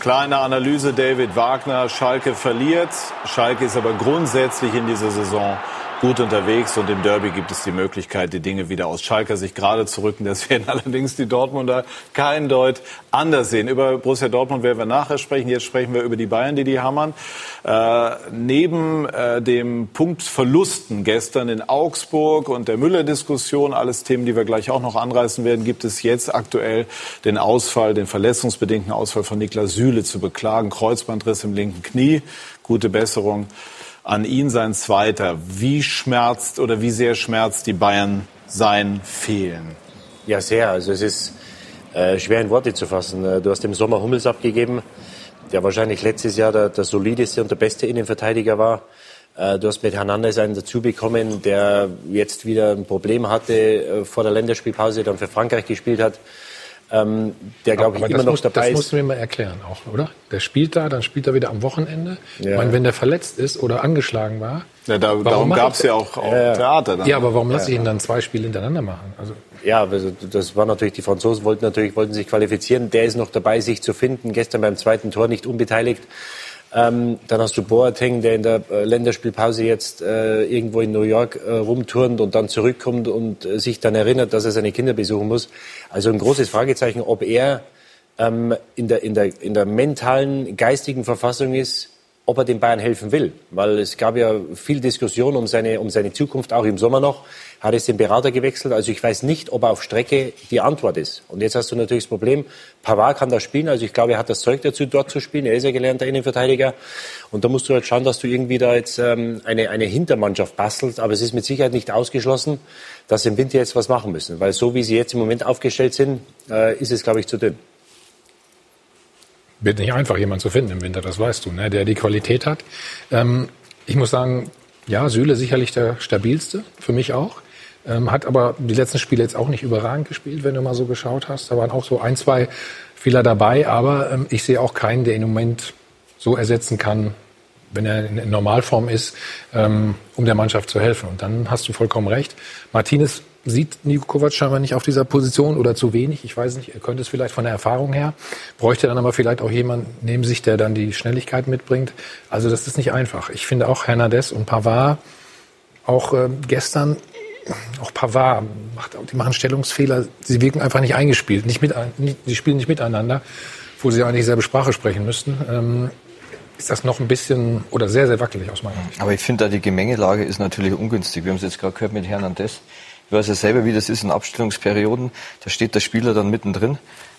Kleine Analyse, David Wagner. Schalke verliert. Schalke ist aber grundsätzlich in dieser Saison gut unterwegs und im Derby gibt es die Möglichkeit, die Dinge wieder aus Schalker sich gerade zu rücken. Das werden [laughs] allerdings die Dortmunder kein Deut anders sehen. Über Borussia Dortmund werden wir nachher sprechen. Jetzt sprechen wir über die Bayern, die die hammern. Äh, neben äh, dem Punktverlusten gestern in Augsburg und der Müller-Diskussion, alles Themen, die wir gleich auch noch anreißen werden, gibt es jetzt aktuell den Ausfall, den verletzungsbedingten Ausfall von Niklas Süle zu beklagen. Kreuzbandriss im linken Knie. Gute Besserung an ihn sein zweiter. Wie schmerzt oder wie sehr schmerzt die Bayern sein Fehlen? Ja, sehr. Also es ist äh, schwer in Worte zu fassen. Äh, du hast im Sommer Hummels abgegeben, der wahrscheinlich letztes Jahr der, der solideste und der beste Innenverteidiger war. Äh, du hast mit Hernandez einen dazu bekommen, der jetzt wieder ein Problem hatte äh, vor der Länderspielpause, dann für Frankreich gespielt hat ähm, der glaube ich immer noch muss, dabei ist. Das musst du mir mal erklären auch, oder? Der spielt da, dann spielt er wieder am Wochenende. Ja. Ich meine, wenn der verletzt ist oder angeschlagen war. Ja, da, darum gab es ja auch, auch ja, Theater. Dann. Ja, aber warum lasse ich ihn dann zwei Spiele hintereinander machen? Also ja, also das war natürlich, die Franzosen wollten natürlich, wollten sich qualifizieren. Der ist noch dabei, sich zu finden. Gestern beim zweiten Tor nicht unbeteiligt. Ähm, dann hast du Boateng, der in der äh, Länderspielpause jetzt äh, irgendwo in New York äh, rumturnt und dann zurückkommt und äh, sich dann erinnert, dass er seine Kinder besuchen muss. Also ein großes Fragezeichen, ob er ähm, in, der, in, der, in der mentalen, geistigen Verfassung ist, ob er den Bayern helfen will. Weil es gab ja viel Diskussion um seine, um seine Zukunft, auch im Sommer noch. Hat es den Berater gewechselt. Also ich weiß nicht, ob er auf Strecke die Antwort ist. Und jetzt hast du natürlich das Problem, Pavard kann da spielen. Also ich glaube, er hat das Zeug dazu, dort zu spielen. Er ist ja gelernter Innenverteidiger. Und da musst du halt schauen, dass du irgendwie da jetzt ähm, eine, eine Hintermannschaft bastelst. Aber es ist mit Sicherheit nicht ausgeschlossen, dass sie im Winter jetzt was machen müssen. Weil so wie sie jetzt im Moment aufgestellt sind, äh, ist es, glaube ich, zu dünn. Wird nicht einfach, jemanden zu finden im Winter, das weißt du, ne? der die Qualität hat. Ähm, ich muss sagen, ja, Süle sicherlich der stabilste, für mich auch. Ähm, hat aber die letzten Spiele jetzt auch nicht überragend gespielt, wenn du mal so geschaut hast. Da waren auch so ein, zwei Fehler dabei, aber ähm, ich sehe auch keinen, der im Moment so ersetzen kann, wenn er in Normalform ist, ähm, um der Mannschaft zu helfen. Und dann hast du vollkommen recht. Martinez sieht Niko Kovac scheinbar nicht auf dieser Position oder zu wenig. Ich weiß nicht, er könnte es vielleicht von der Erfahrung her. Bräuchte dann aber vielleicht auch jemand neben sich, der dann die Schnelligkeit mitbringt. Also das ist nicht einfach. Ich finde auch Hernandez und Pavard, auch äh, gestern, auch Pavard, macht, die machen Stellungsfehler. Sie wirken einfach nicht eingespielt. Nicht mit, nicht, sie spielen nicht miteinander, wo sie eigentlich dieselbe Sprache sprechen müssten. Ähm, ist das noch ein bisschen oder sehr, sehr wackelig aus meiner Sicht. Aber ich finde da die Gemengelage ist natürlich ungünstig. Wir haben es jetzt gerade gehört mit Hernandez. Ich weiß ja selber, wie das ist in Abstellungsperioden. Da steht der Spieler dann mittendrin.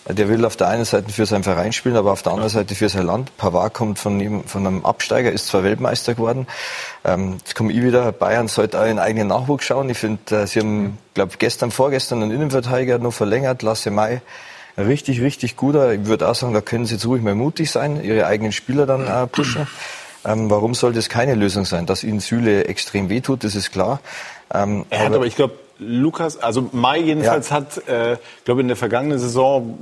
Der will auf der einen Seite für seinen Verein spielen, aber auf der anderen Seite für sein Land. Pavard kommt von, ihm, von einem Absteiger, ist zwar Weltmeister geworden. Ähm, jetzt komme ich wieder. Bayern sollte auch in eigenen Nachwuchs schauen. Ich finde, äh, sie haben, glaube gestern, vorgestern einen Innenverteidiger noch verlängert, Lasse Mai. Richtig, richtig guter. Ich würde auch sagen, da können sie jetzt ruhig mal mutig sein, ihre eigenen Spieler dann äh, pushen. Ähm, warum soll das keine Lösung sein? Dass ihnen Süle extrem wehtut, das ist klar. Ähm, er hat aber, aber ich glaube, Lukas, also Mai jedenfalls ja. hat, äh, glaube in der vergangenen Saison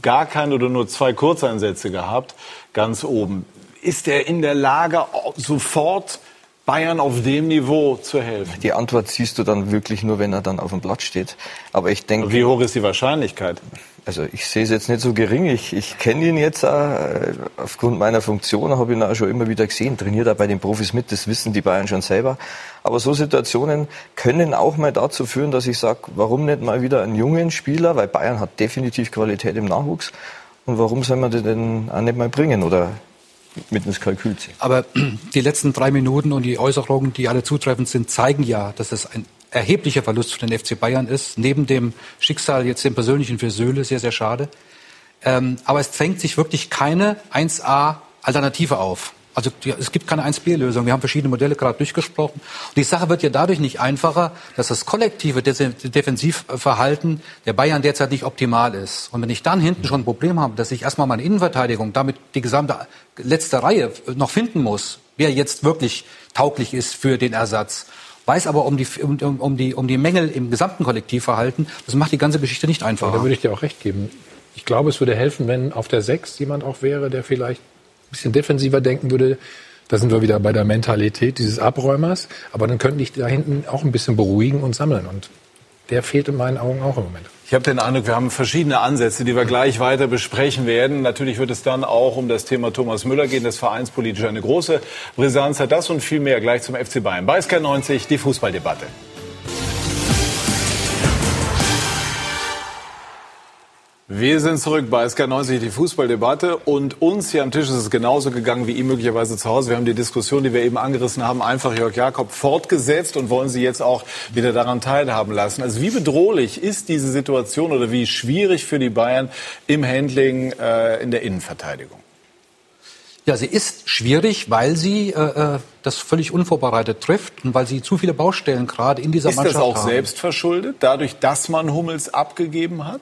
gar keine oder nur zwei Kurzeinsätze gehabt, ganz oben. Ist er in der Lage, sofort Bayern auf dem Niveau zu helfen? Die Antwort siehst du dann wirklich nur, wenn er dann auf dem Blatt steht. Aber ich denke. Wie hoch ist die Wahrscheinlichkeit? Also ich sehe es jetzt nicht so gering. Ich, ich kenne ihn jetzt auch, äh, aufgrund meiner Funktion, habe ihn auch schon immer wieder gesehen, trainiert er bei den Profis mit, das wissen die Bayern schon selber. Aber so Situationen können auch mal dazu führen, dass ich sage, warum nicht mal wieder einen jungen Spieler, weil Bayern hat definitiv Qualität im Nachwuchs. Und warum soll man den denn auch nicht mal bringen oder mit ins Kalkül ziehen? Aber die letzten drei Minuten und die Äußerungen, die alle zutreffend sind, zeigen ja, dass es ein erheblicher Verlust für den FC Bayern ist. Neben dem Schicksal jetzt dem persönlichen für Söhle, sehr, sehr schade. Ähm, aber es zwängt sich wirklich keine 1A-Alternative auf. Also die, es gibt keine 1B-Lösung. Wir haben verschiedene Modelle gerade durchgesprochen. Und die Sache wird ja dadurch nicht einfacher, dass das kollektive Defensivverhalten der Bayern derzeit nicht optimal ist. Und wenn ich dann hinten schon ein Problem habe, dass ich erstmal meine Innenverteidigung, damit die gesamte letzte Reihe noch finden muss, wer jetzt wirklich tauglich ist für den Ersatz, weiß aber um die, um, um, die, um die Mängel im gesamten Kollektivverhalten. Das macht die ganze Geschichte nicht einfacher. Ja, da würde ich dir auch recht geben. Ich glaube, es würde helfen, wenn auf der Sechs jemand auch wäre, der vielleicht ein bisschen defensiver denken würde. Da sind wir wieder bei der Mentalität dieses Abräumers. Aber dann könnte ich da hinten auch ein bisschen beruhigen und sammeln. Und der fehlt in meinen Augen auch im Moment. Ich habe den Eindruck, wir haben verschiedene Ansätze, die wir gleich weiter besprechen werden. Natürlich wird es dann auch um das Thema Thomas Müller gehen, das vereinspolitisch eine große Brisanz hat. Das und viel mehr gleich zum FC Bayern. Bei SK90 die Fußballdebatte. Wir sind zurück bei SK90, die Fußballdebatte. Und uns hier am Tisch ist es genauso gegangen wie ihm möglicherweise zu Hause. Wir haben die Diskussion, die wir eben angerissen haben, einfach Jörg Jakob fortgesetzt und wollen Sie jetzt auch wieder daran teilhaben lassen. Also wie bedrohlich ist diese Situation oder wie schwierig für die Bayern im Handling äh, in der Innenverteidigung? Ja, sie ist schwierig, weil sie äh, äh das völlig unvorbereitet trifft und weil sie zu viele Baustellen gerade in dieser ist Mannschaft haben. Ist das auch selbst verschuldet, dadurch, dass man Hummels abgegeben hat?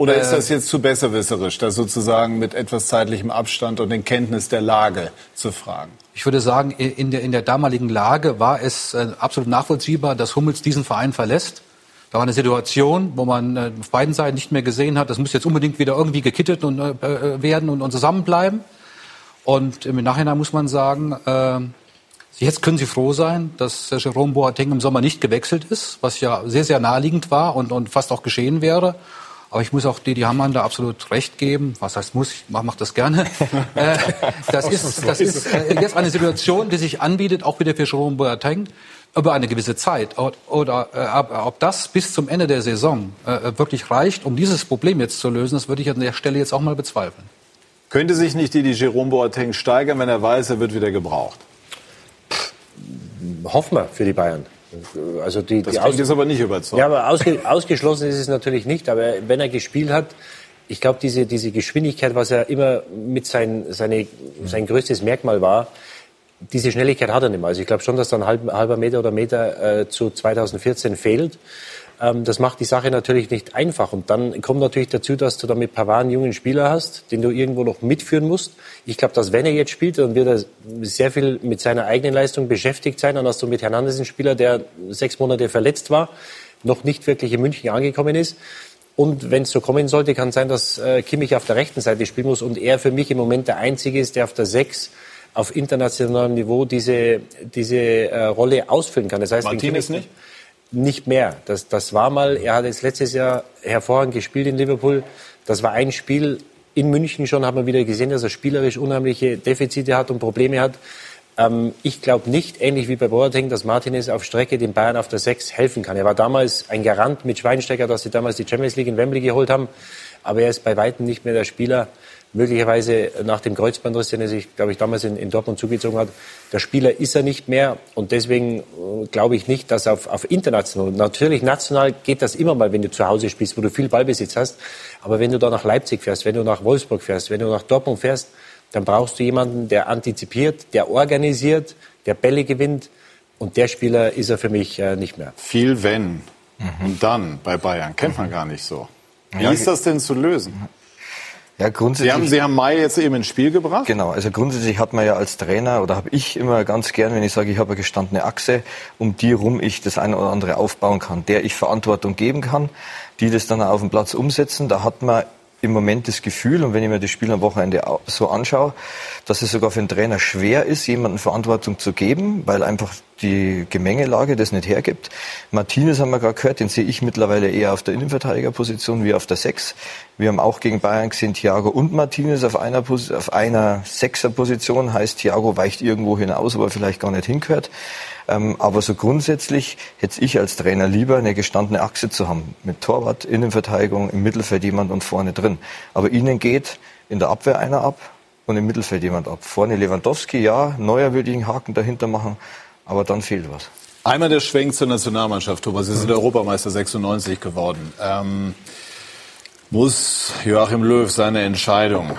Oder ist das jetzt zu besserwisserisch, das sozusagen mit etwas zeitlichem Abstand und in Kenntnis der Lage zu fragen? Ich würde sagen, in der, in der damaligen Lage war es äh, absolut nachvollziehbar, dass Hummels diesen Verein verlässt. Da war eine Situation, wo man äh, auf beiden Seiten nicht mehr gesehen hat, das muss jetzt unbedingt wieder irgendwie gekittet und, äh, äh werden und, und zusammenbleiben. Und im Nachhinein muss man sagen, äh, jetzt können Sie froh sein, dass Jerome Boateng im Sommer nicht gewechselt ist, was ja sehr, sehr naheliegend war und, und fast auch geschehen wäre. Aber ich muss auch Didi Hamann da absolut recht geben. Was heißt muss? Ich mache mach das gerne. [laughs] äh, das ist, das ist äh, jetzt eine Situation, die sich anbietet, auch wieder für Jerome Boateng, über eine gewisse Zeit. Oder äh, ob das bis zum Ende der Saison äh, wirklich reicht, um dieses Problem jetzt zu lösen, das würde ich an der Stelle jetzt auch mal bezweifeln. Könnte sich nicht Didi Jerome Boateng steigern, wenn er weiß, er wird wieder gebraucht? Hoffen wir für die Bayern. Also die, das die klingt jetzt aber nicht überzeugt. Ja, aber ausge, ausgeschlossen ist es natürlich nicht. Aber wenn er gespielt hat, ich glaube, diese, diese Geschwindigkeit, was er immer mit sein, seine, sein größtes Merkmal war, diese Schnelligkeit hat er nicht mehr. Also ich glaube schon, dass da ein halber Meter oder Meter äh, zu 2014 fehlt. Ähm, das macht die Sache natürlich nicht einfach. Und dann kommt natürlich dazu, dass du da mit Pavard einen jungen Spieler hast, den du irgendwo noch mitführen musst. Ich glaube, dass wenn er jetzt spielt, dann wird er sehr viel mit seiner eigenen Leistung beschäftigt sein. Dann hast du mit Hernandez einen Spieler, der sechs Monate verletzt war, noch nicht wirklich in München angekommen ist. Und wenn es so kommen sollte, kann sein, dass äh, Kimmich auf der rechten Seite spielen muss und er für mich im Moment der Einzige ist, der auf der Sechs auf internationalem Niveau diese, diese äh, Rolle ausfüllen kann. Das heißt, Martinez nicht? Nicht mehr. Das, das war mal, er hat jetzt letztes Jahr hervorragend gespielt in Liverpool. Das war ein Spiel in München schon, hat man wieder gesehen, dass er spielerisch unheimliche Defizite hat und Probleme hat. Ähm, ich glaube nicht, ähnlich wie bei Boateng, dass Martinez auf Strecke den Bayern auf der Sechs helfen kann. Er war damals ein Garant mit Schweinsteiger, dass sie damals die Champions League in Wembley geholt haben. Aber er ist bei weitem nicht mehr der Spieler, möglicherweise nach dem Kreuzbandriss, den er sich, glaube ich, damals in, in, Dortmund zugezogen hat. Der Spieler ist er nicht mehr und deswegen äh, glaube ich nicht, dass auf, auf international, natürlich national geht das immer mal, wenn du zu Hause spielst, wo du viel Ballbesitz hast. Aber wenn du da nach Leipzig fährst, wenn du nach Wolfsburg fährst, wenn du nach Dortmund fährst, dann brauchst du jemanden, der antizipiert, der organisiert, der Bälle gewinnt. Und der Spieler ist er für mich äh, nicht mehr. Viel wenn. Mhm. Und dann bei Bayern kennt man gar nicht so. Wie ja, ist das denn zu lösen? Ja, grundsätzlich. Sie haben, Sie haben Mai jetzt eben ins Spiel gebracht? Genau, also grundsätzlich hat man ja als Trainer oder habe ich immer ganz gern, wenn ich sage, ich habe eine gestandene Achse, um die rum ich das eine oder andere aufbauen kann, der ich Verantwortung geben kann, die das dann auf dem Platz umsetzen. Da hat man im Moment das Gefühl, und wenn ich mir das Spiel am Wochenende so anschaue, dass es sogar für einen Trainer schwer ist, jemanden Verantwortung zu geben, weil einfach die Gemengelage das nicht hergibt. Martinez haben wir gerade gehört, den sehe ich mittlerweile eher auf der Innenverteidigerposition wie auf der Sechs. Wir haben auch gegen Bayern gesehen, Thiago und Martinez auf einer, auf einer Sechserposition. Heißt, Thiago weicht irgendwo hinaus, wo er vielleicht gar nicht hingehört. Ähm, aber so grundsätzlich hätte ich als Trainer lieber eine gestandene Achse zu haben. Mit Torwart, Innenverteidigung, im Mittelfeld jemand und vorne drin. Aber ihnen geht in der Abwehr einer ab und im Mittelfeld jemand ab. Vorne Lewandowski, ja, Neuer würde ich einen Haken dahinter machen, aber dann fehlt was. Einmal der Schwenk zur Nationalmannschaft, Thomas. Sie sind mhm. Europameister 96 geworden. Ähm, muss Joachim Löw seine Entscheidung,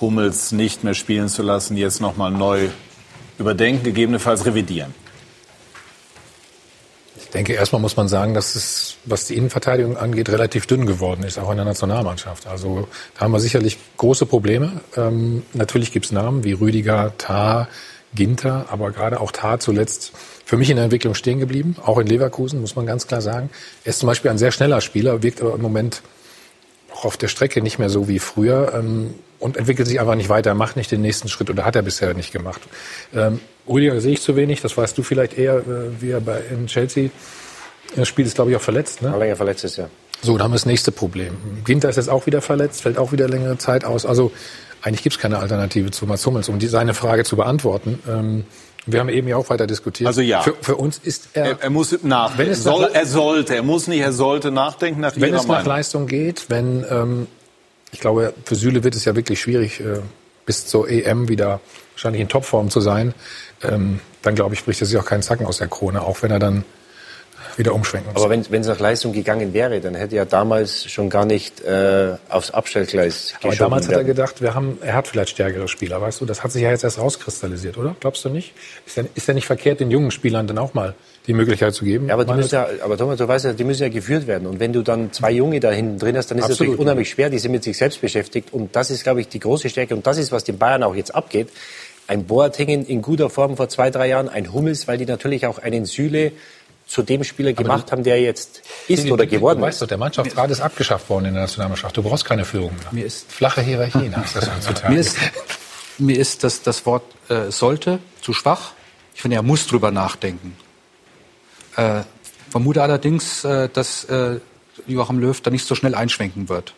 Hummels nicht mehr spielen zu lassen, jetzt nochmal neu überdenken, gegebenenfalls revidieren? Denke, erstmal muss man sagen, dass es, was die Innenverteidigung angeht, relativ dünn geworden ist, auch in der Nationalmannschaft. Also da haben wir sicherlich große Probleme. Ähm, natürlich gibt's Namen wie Rüdiger, Tar, Ginter, aber gerade auch Tar zuletzt für mich in der Entwicklung stehen geblieben, auch in Leverkusen, muss man ganz klar sagen. Er ist zum Beispiel ein sehr schneller Spieler, wirkt aber im Moment auch auf der Strecke nicht mehr so wie früher ähm, und entwickelt sich einfach nicht weiter, macht nicht den nächsten Schritt oder hat er bisher nicht gemacht. Ähm, Rüdiger sehe ich zu wenig, das weißt du vielleicht eher, äh, wie er bei, in Chelsea Das Spiel ist, glaube ich, auch verletzt. Ne? Länger verletzt ist, ja. So, dann haben wir das nächste Problem. Ginter ist jetzt auch wieder verletzt, fällt auch wieder längere Zeit aus. Also eigentlich gibt es keine Alternative zu Mats Hummels, um die, seine Frage zu beantworten. Ähm, wir haben eben ja auch weiter diskutiert. Also ja. Für, für uns ist er, Er, er muss nach. Wenn es soll, nach- er sollte. Er muss nicht. Er sollte nachdenken nach wenn es nach Meinung. Leistung geht, wenn, ähm, ich glaube, für Süle wird es ja wirklich schwierig, äh, bis zur EM wieder wahrscheinlich in Topform zu sein, ähm, dann glaube ich, bricht er sich auch keinen Zacken aus der Krone, auch wenn er dann wieder umschwenken. Aber wenn es nach Leistung gegangen wäre, dann hätte er damals schon gar nicht äh, aufs Abstellgleis Aber geschoben damals hat er gedacht, wir haben, er hat vielleicht stärkere Spieler, weißt du? Das hat sich ja jetzt erst rauskristallisiert, oder? Glaubst du nicht? Ist ja, ist ja nicht verkehrt, den jungen Spielern dann auch mal die Möglichkeit zu geben? Ja, aber die müssen ja, aber Thomas, du weißt ja, die müssen ja geführt werden. Und wenn du dann zwei Junge da hinten drin hast, dann ist es natürlich unheimlich schwer. Die sind mit sich selbst beschäftigt. Und das ist, glaube ich, die große Stärke. Und das ist, was den Bayern auch jetzt abgeht. Ein Boateng in guter Form vor zwei, drei Jahren, ein Hummels, weil die natürlich auch einen Süle zu dem Spieler gemacht haben, der jetzt ist oder geworden Du ist. weißt doch, der Mannschaftsrat ist abgeschafft worden in der Nationalmannschaft. Du brauchst keine Führung mehr. Mir ist- Flache Hierarchien hast du das heutzutage. Mir ist, mir ist das, das Wort äh, sollte zu schwach. Ich finde, er muss drüber nachdenken. Äh, vermute allerdings, äh, dass äh, Joachim Löw da nicht so schnell einschwenken wird.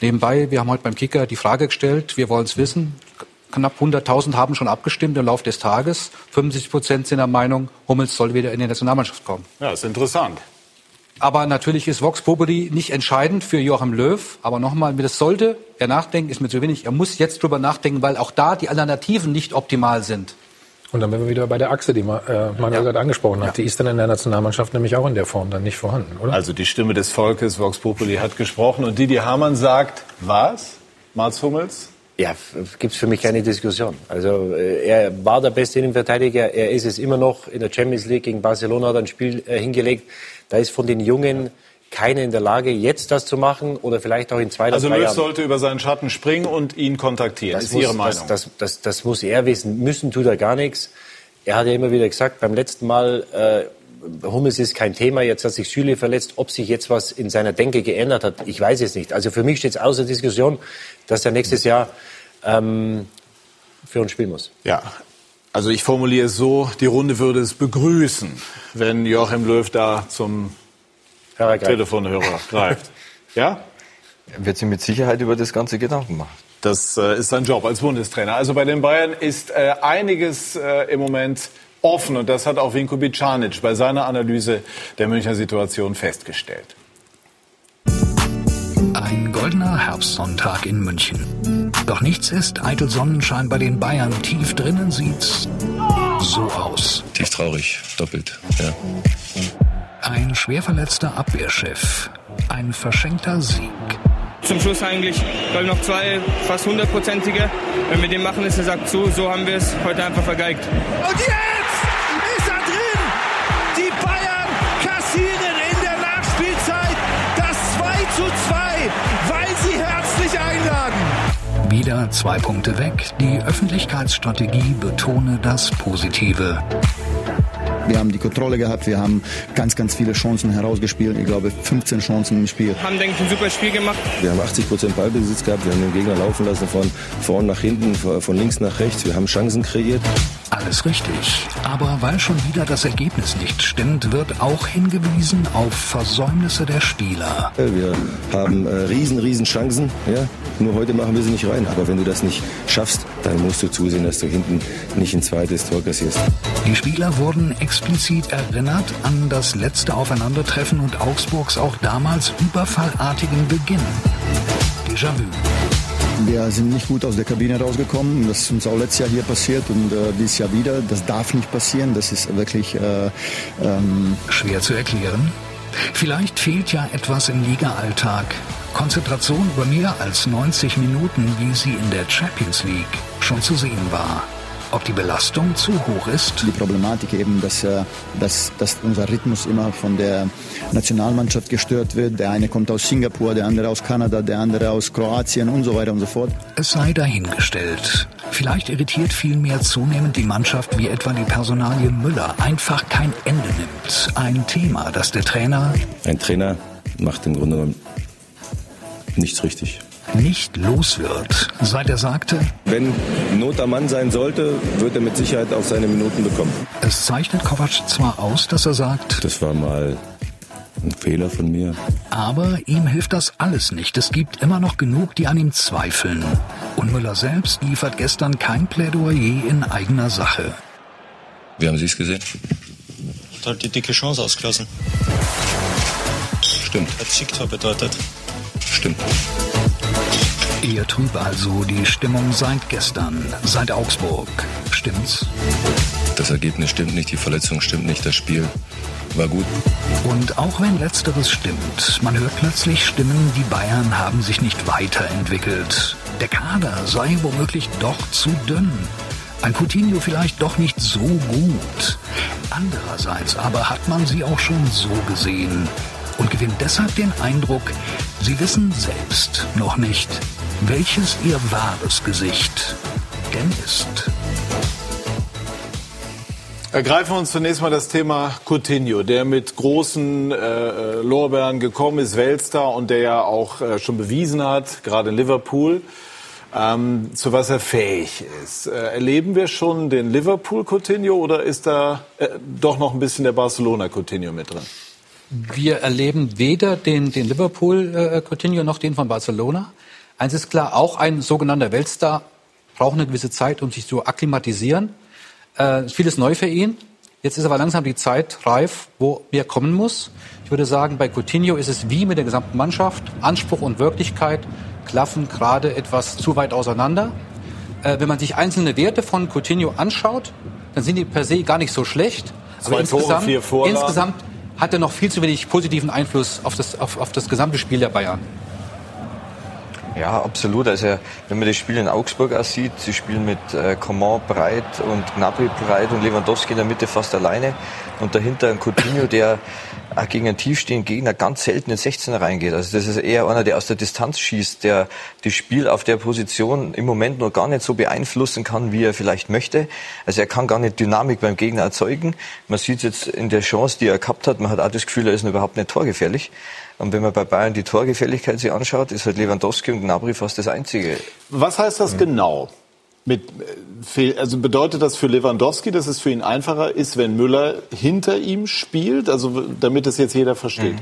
Nebenbei, wir haben heute beim Kicker die Frage gestellt, wir wollen es wissen. Knapp 100.000 haben schon abgestimmt im Laufe des Tages. 75 Prozent sind der Meinung, Hummels soll wieder in die Nationalmannschaft kommen. Ja, ist interessant. Aber natürlich ist Vox Populi nicht entscheidend für Joachim Löw. Aber nochmal, das sollte er nachdenken, ist mir zu wenig. Er muss jetzt drüber nachdenken, weil auch da die Alternativen nicht optimal sind. Und dann wären wir wieder bei der Achse, die Ma- äh, Manuel gerade angesprochen hat. Die ist dann in der Nationalmannschaft nämlich auch in der Form dann nicht vorhanden, oder? Also die Stimme des Volkes, Vox Populi, hat gesprochen. Und Didi Hamann sagt, was? Mats Hummels? Ja, gibt es für mich keine Diskussion. Also äh, er war der beste Innenverteidiger, er ist es immer noch. In der Champions League gegen Barcelona hat er ein Spiel äh, hingelegt. Da ist von den Jungen keiner in der Lage, jetzt das zu machen oder vielleicht auch in zwei oder Also drei Löw Jahren. sollte über seinen Schatten springen und ihn kontaktieren. Das ist muss, Ihre Meinung? Das, das, das, das muss er wissen. Müssen tut er gar nichts. Er hat ja immer wieder gesagt, beim letzten Mal, äh, Hummels ist kein Thema, jetzt hat sich Süle verletzt. Ob sich jetzt was in seiner Denke geändert hat, ich weiß es nicht. Also für mich steht es außer Diskussion, dass er nächstes Jahr ähm, für uns spielen muss. Ja, also ich formuliere es so, die Runde würde es begrüßen, wenn Joachim Löw da zum. Telefonhörer greift. [laughs] Ja? Er wird sich mit Sicherheit über das Ganze Gedanken machen. Das äh, ist sein Job als Bundestrainer. Also bei den Bayern ist äh, einiges äh, im Moment offen und das hat auch Vinko Bicanic bei seiner Analyse der Münchner Situation festgestellt. Ein goldener Herbstsonntag in München. Doch nichts ist eitel Sonnenschein bei den Bayern. Tief drinnen sieht's so aus. Tief traurig, doppelt. Ja. Ein schwer verletzter Abwehrchef. Ein verschenkter Sieg. Zum Schluss eigentlich, glaube ich, noch zwei fast hundertprozentige. Wenn wir den machen, ist der Sack zu. So haben wir es heute einfach vergeigt. Und jetzt Wieder zwei Punkte weg. Die Öffentlichkeitsstrategie betone das Positive. Wir haben die Kontrolle gehabt, wir haben ganz, ganz viele Chancen herausgespielt. Ich glaube, 15 Chancen im Spiel. Haben, denke ich, ein super Spiel gemacht. Wir haben 80 Prozent Ballbesitz gehabt. Wir haben den Gegner laufen lassen von vorn nach hinten, von links nach rechts. Wir haben Chancen kreiert. Alles richtig. Aber weil schon wieder das Ergebnis nicht stimmt, wird auch hingewiesen auf Versäumnisse der Spieler. Wir haben äh, riesen, riesen Chancen. Ja? Nur heute machen wir sie nicht rein. Aber wenn du das nicht schaffst, dann musst du zusehen, dass du hinten nicht ein zweites Tor kassierst. Die Spieler wurden explizit erinnert an das letzte Aufeinandertreffen und Augsburgs auch damals überfallartigen Beginn. Déjà-vu. Wir sind nicht gut aus der Kabine rausgekommen. Das ist uns auch letztes Jahr hier passiert und äh, dieses Jahr wieder. Das darf nicht passieren. Das ist wirklich äh, ähm schwer zu erklären. Vielleicht fehlt ja etwas im Liga-Alltag. Konzentration über mehr als 90 Minuten, wie sie in der Champions League schon zu sehen war. Ob die Belastung zu hoch ist? Die Problematik eben, dass, äh, dass, dass unser Rhythmus immer von der Nationalmannschaft gestört wird. Der eine kommt aus Singapur, der andere aus Kanada, der andere aus Kroatien und so weiter und so fort. Es sei dahingestellt. Vielleicht irritiert vielmehr zunehmend die Mannschaft, wie etwa die Personalie Müller einfach kein Ende nimmt. Ein Thema, das der Trainer Ein Trainer macht im Grunde genommen nichts richtig. Nicht los wird, seit er sagte, Wenn Not am Mann sein sollte, wird er mit Sicherheit auch seine Minuten bekommen. es zeichnet Kovac zwar aus, dass er sagt, Das war mal Ein Fehler von mir. Aber ihm hilft das alles nicht. Es gibt immer noch genug, die an ihm zweifeln. Und Müller selbst liefert gestern kein Plädoyer in eigener Sache. Wie haben Sie es gesehen? Hat halt die dicke Chance ausgelassen. Stimmt. Hat Siegtor bedeutet. Stimmt. Eher trüb also die Stimmung seit gestern, seit Augsburg. Stimmt's? Das Ergebnis stimmt nicht, die Verletzung stimmt nicht, das Spiel war gut. Und auch wenn letzteres stimmt, man hört plötzlich Stimmen, die Bayern haben sich nicht weiterentwickelt. Der Kader sei womöglich doch zu dünn. Ein Coutinho vielleicht doch nicht so gut. Andererseits aber hat man sie auch schon so gesehen und gewinnt deshalb den Eindruck, sie wissen selbst noch nicht, welches ihr wahres Gesicht denn ist. Ergreifen wir uns zunächst mal das Thema Coutinho, der mit großen äh, Lorbeeren gekommen ist, Weltstar und der ja auch äh, schon bewiesen hat, gerade in Liverpool, ähm, zu was er fähig ist. Äh, erleben wir schon den Liverpool Coutinho oder ist da äh, doch noch ein bisschen der Barcelona Coutinho mit drin? Wir erleben weder den, den Liverpool äh, Coutinho noch den von Barcelona. Eins ist klar, auch ein sogenannter Weltstar braucht eine gewisse Zeit, um sich zu akklimatisieren. Äh, vieles neu für ihn. Jetzt ist aber langsam die Zeit reif, wo mehr kommen muss. Ich würde sagen, bei Coutinho ist es wie mit der gesamten Mannschaft. Anspruch und Wirklichkeit klaffen gerade etwas zu weit auseinander. Äh, wenn man sich einzelne Werte von Coutinho anschaut, dann sind die per se gar nicht so schlecht. Zwei Aber Tore, insgesamt, vier Vorlagen. insgesamt hat er noch viel zu wenig positiven Einfluss auf das, auf, auf das gesamte Spiel der Bayern. Ja, absolut. Also wenn man das Spiel in Augsburg auch sieht, sie spielen mit äh, Coman breit und Gnabry breit und Lewandowski in der Mitte fast alleine und dahinter ein Coutinho, der auch gegen einen tiefstehenden Gegner ganz selten in 16er reingeht. Also das ist eher einer, der aus der Distanz schießt, der das Spiel auf der Position im Moment noch gar nicht so beeinflussen kann, wie er vielleicht möchte. Also er kann gar nicht Dynamik beim Gegner erzeugen. Man sieht jetzt in der Chance, die er gehabt hat, man hat auch das Gefühl, er ist überhaupt nicht torgefährlich. Und wenn man bei Bayern die Torgefälligkeit sich anschaut, ist halt Lewandowski und Gnabry fast das Einzige. Was heißt das genau? Mit, also bedeutet das für Lewandowski, dass es für ihn einfacher ist, wenn Müller hinter ihm spielt? Also damit es jetzt jeder versteht.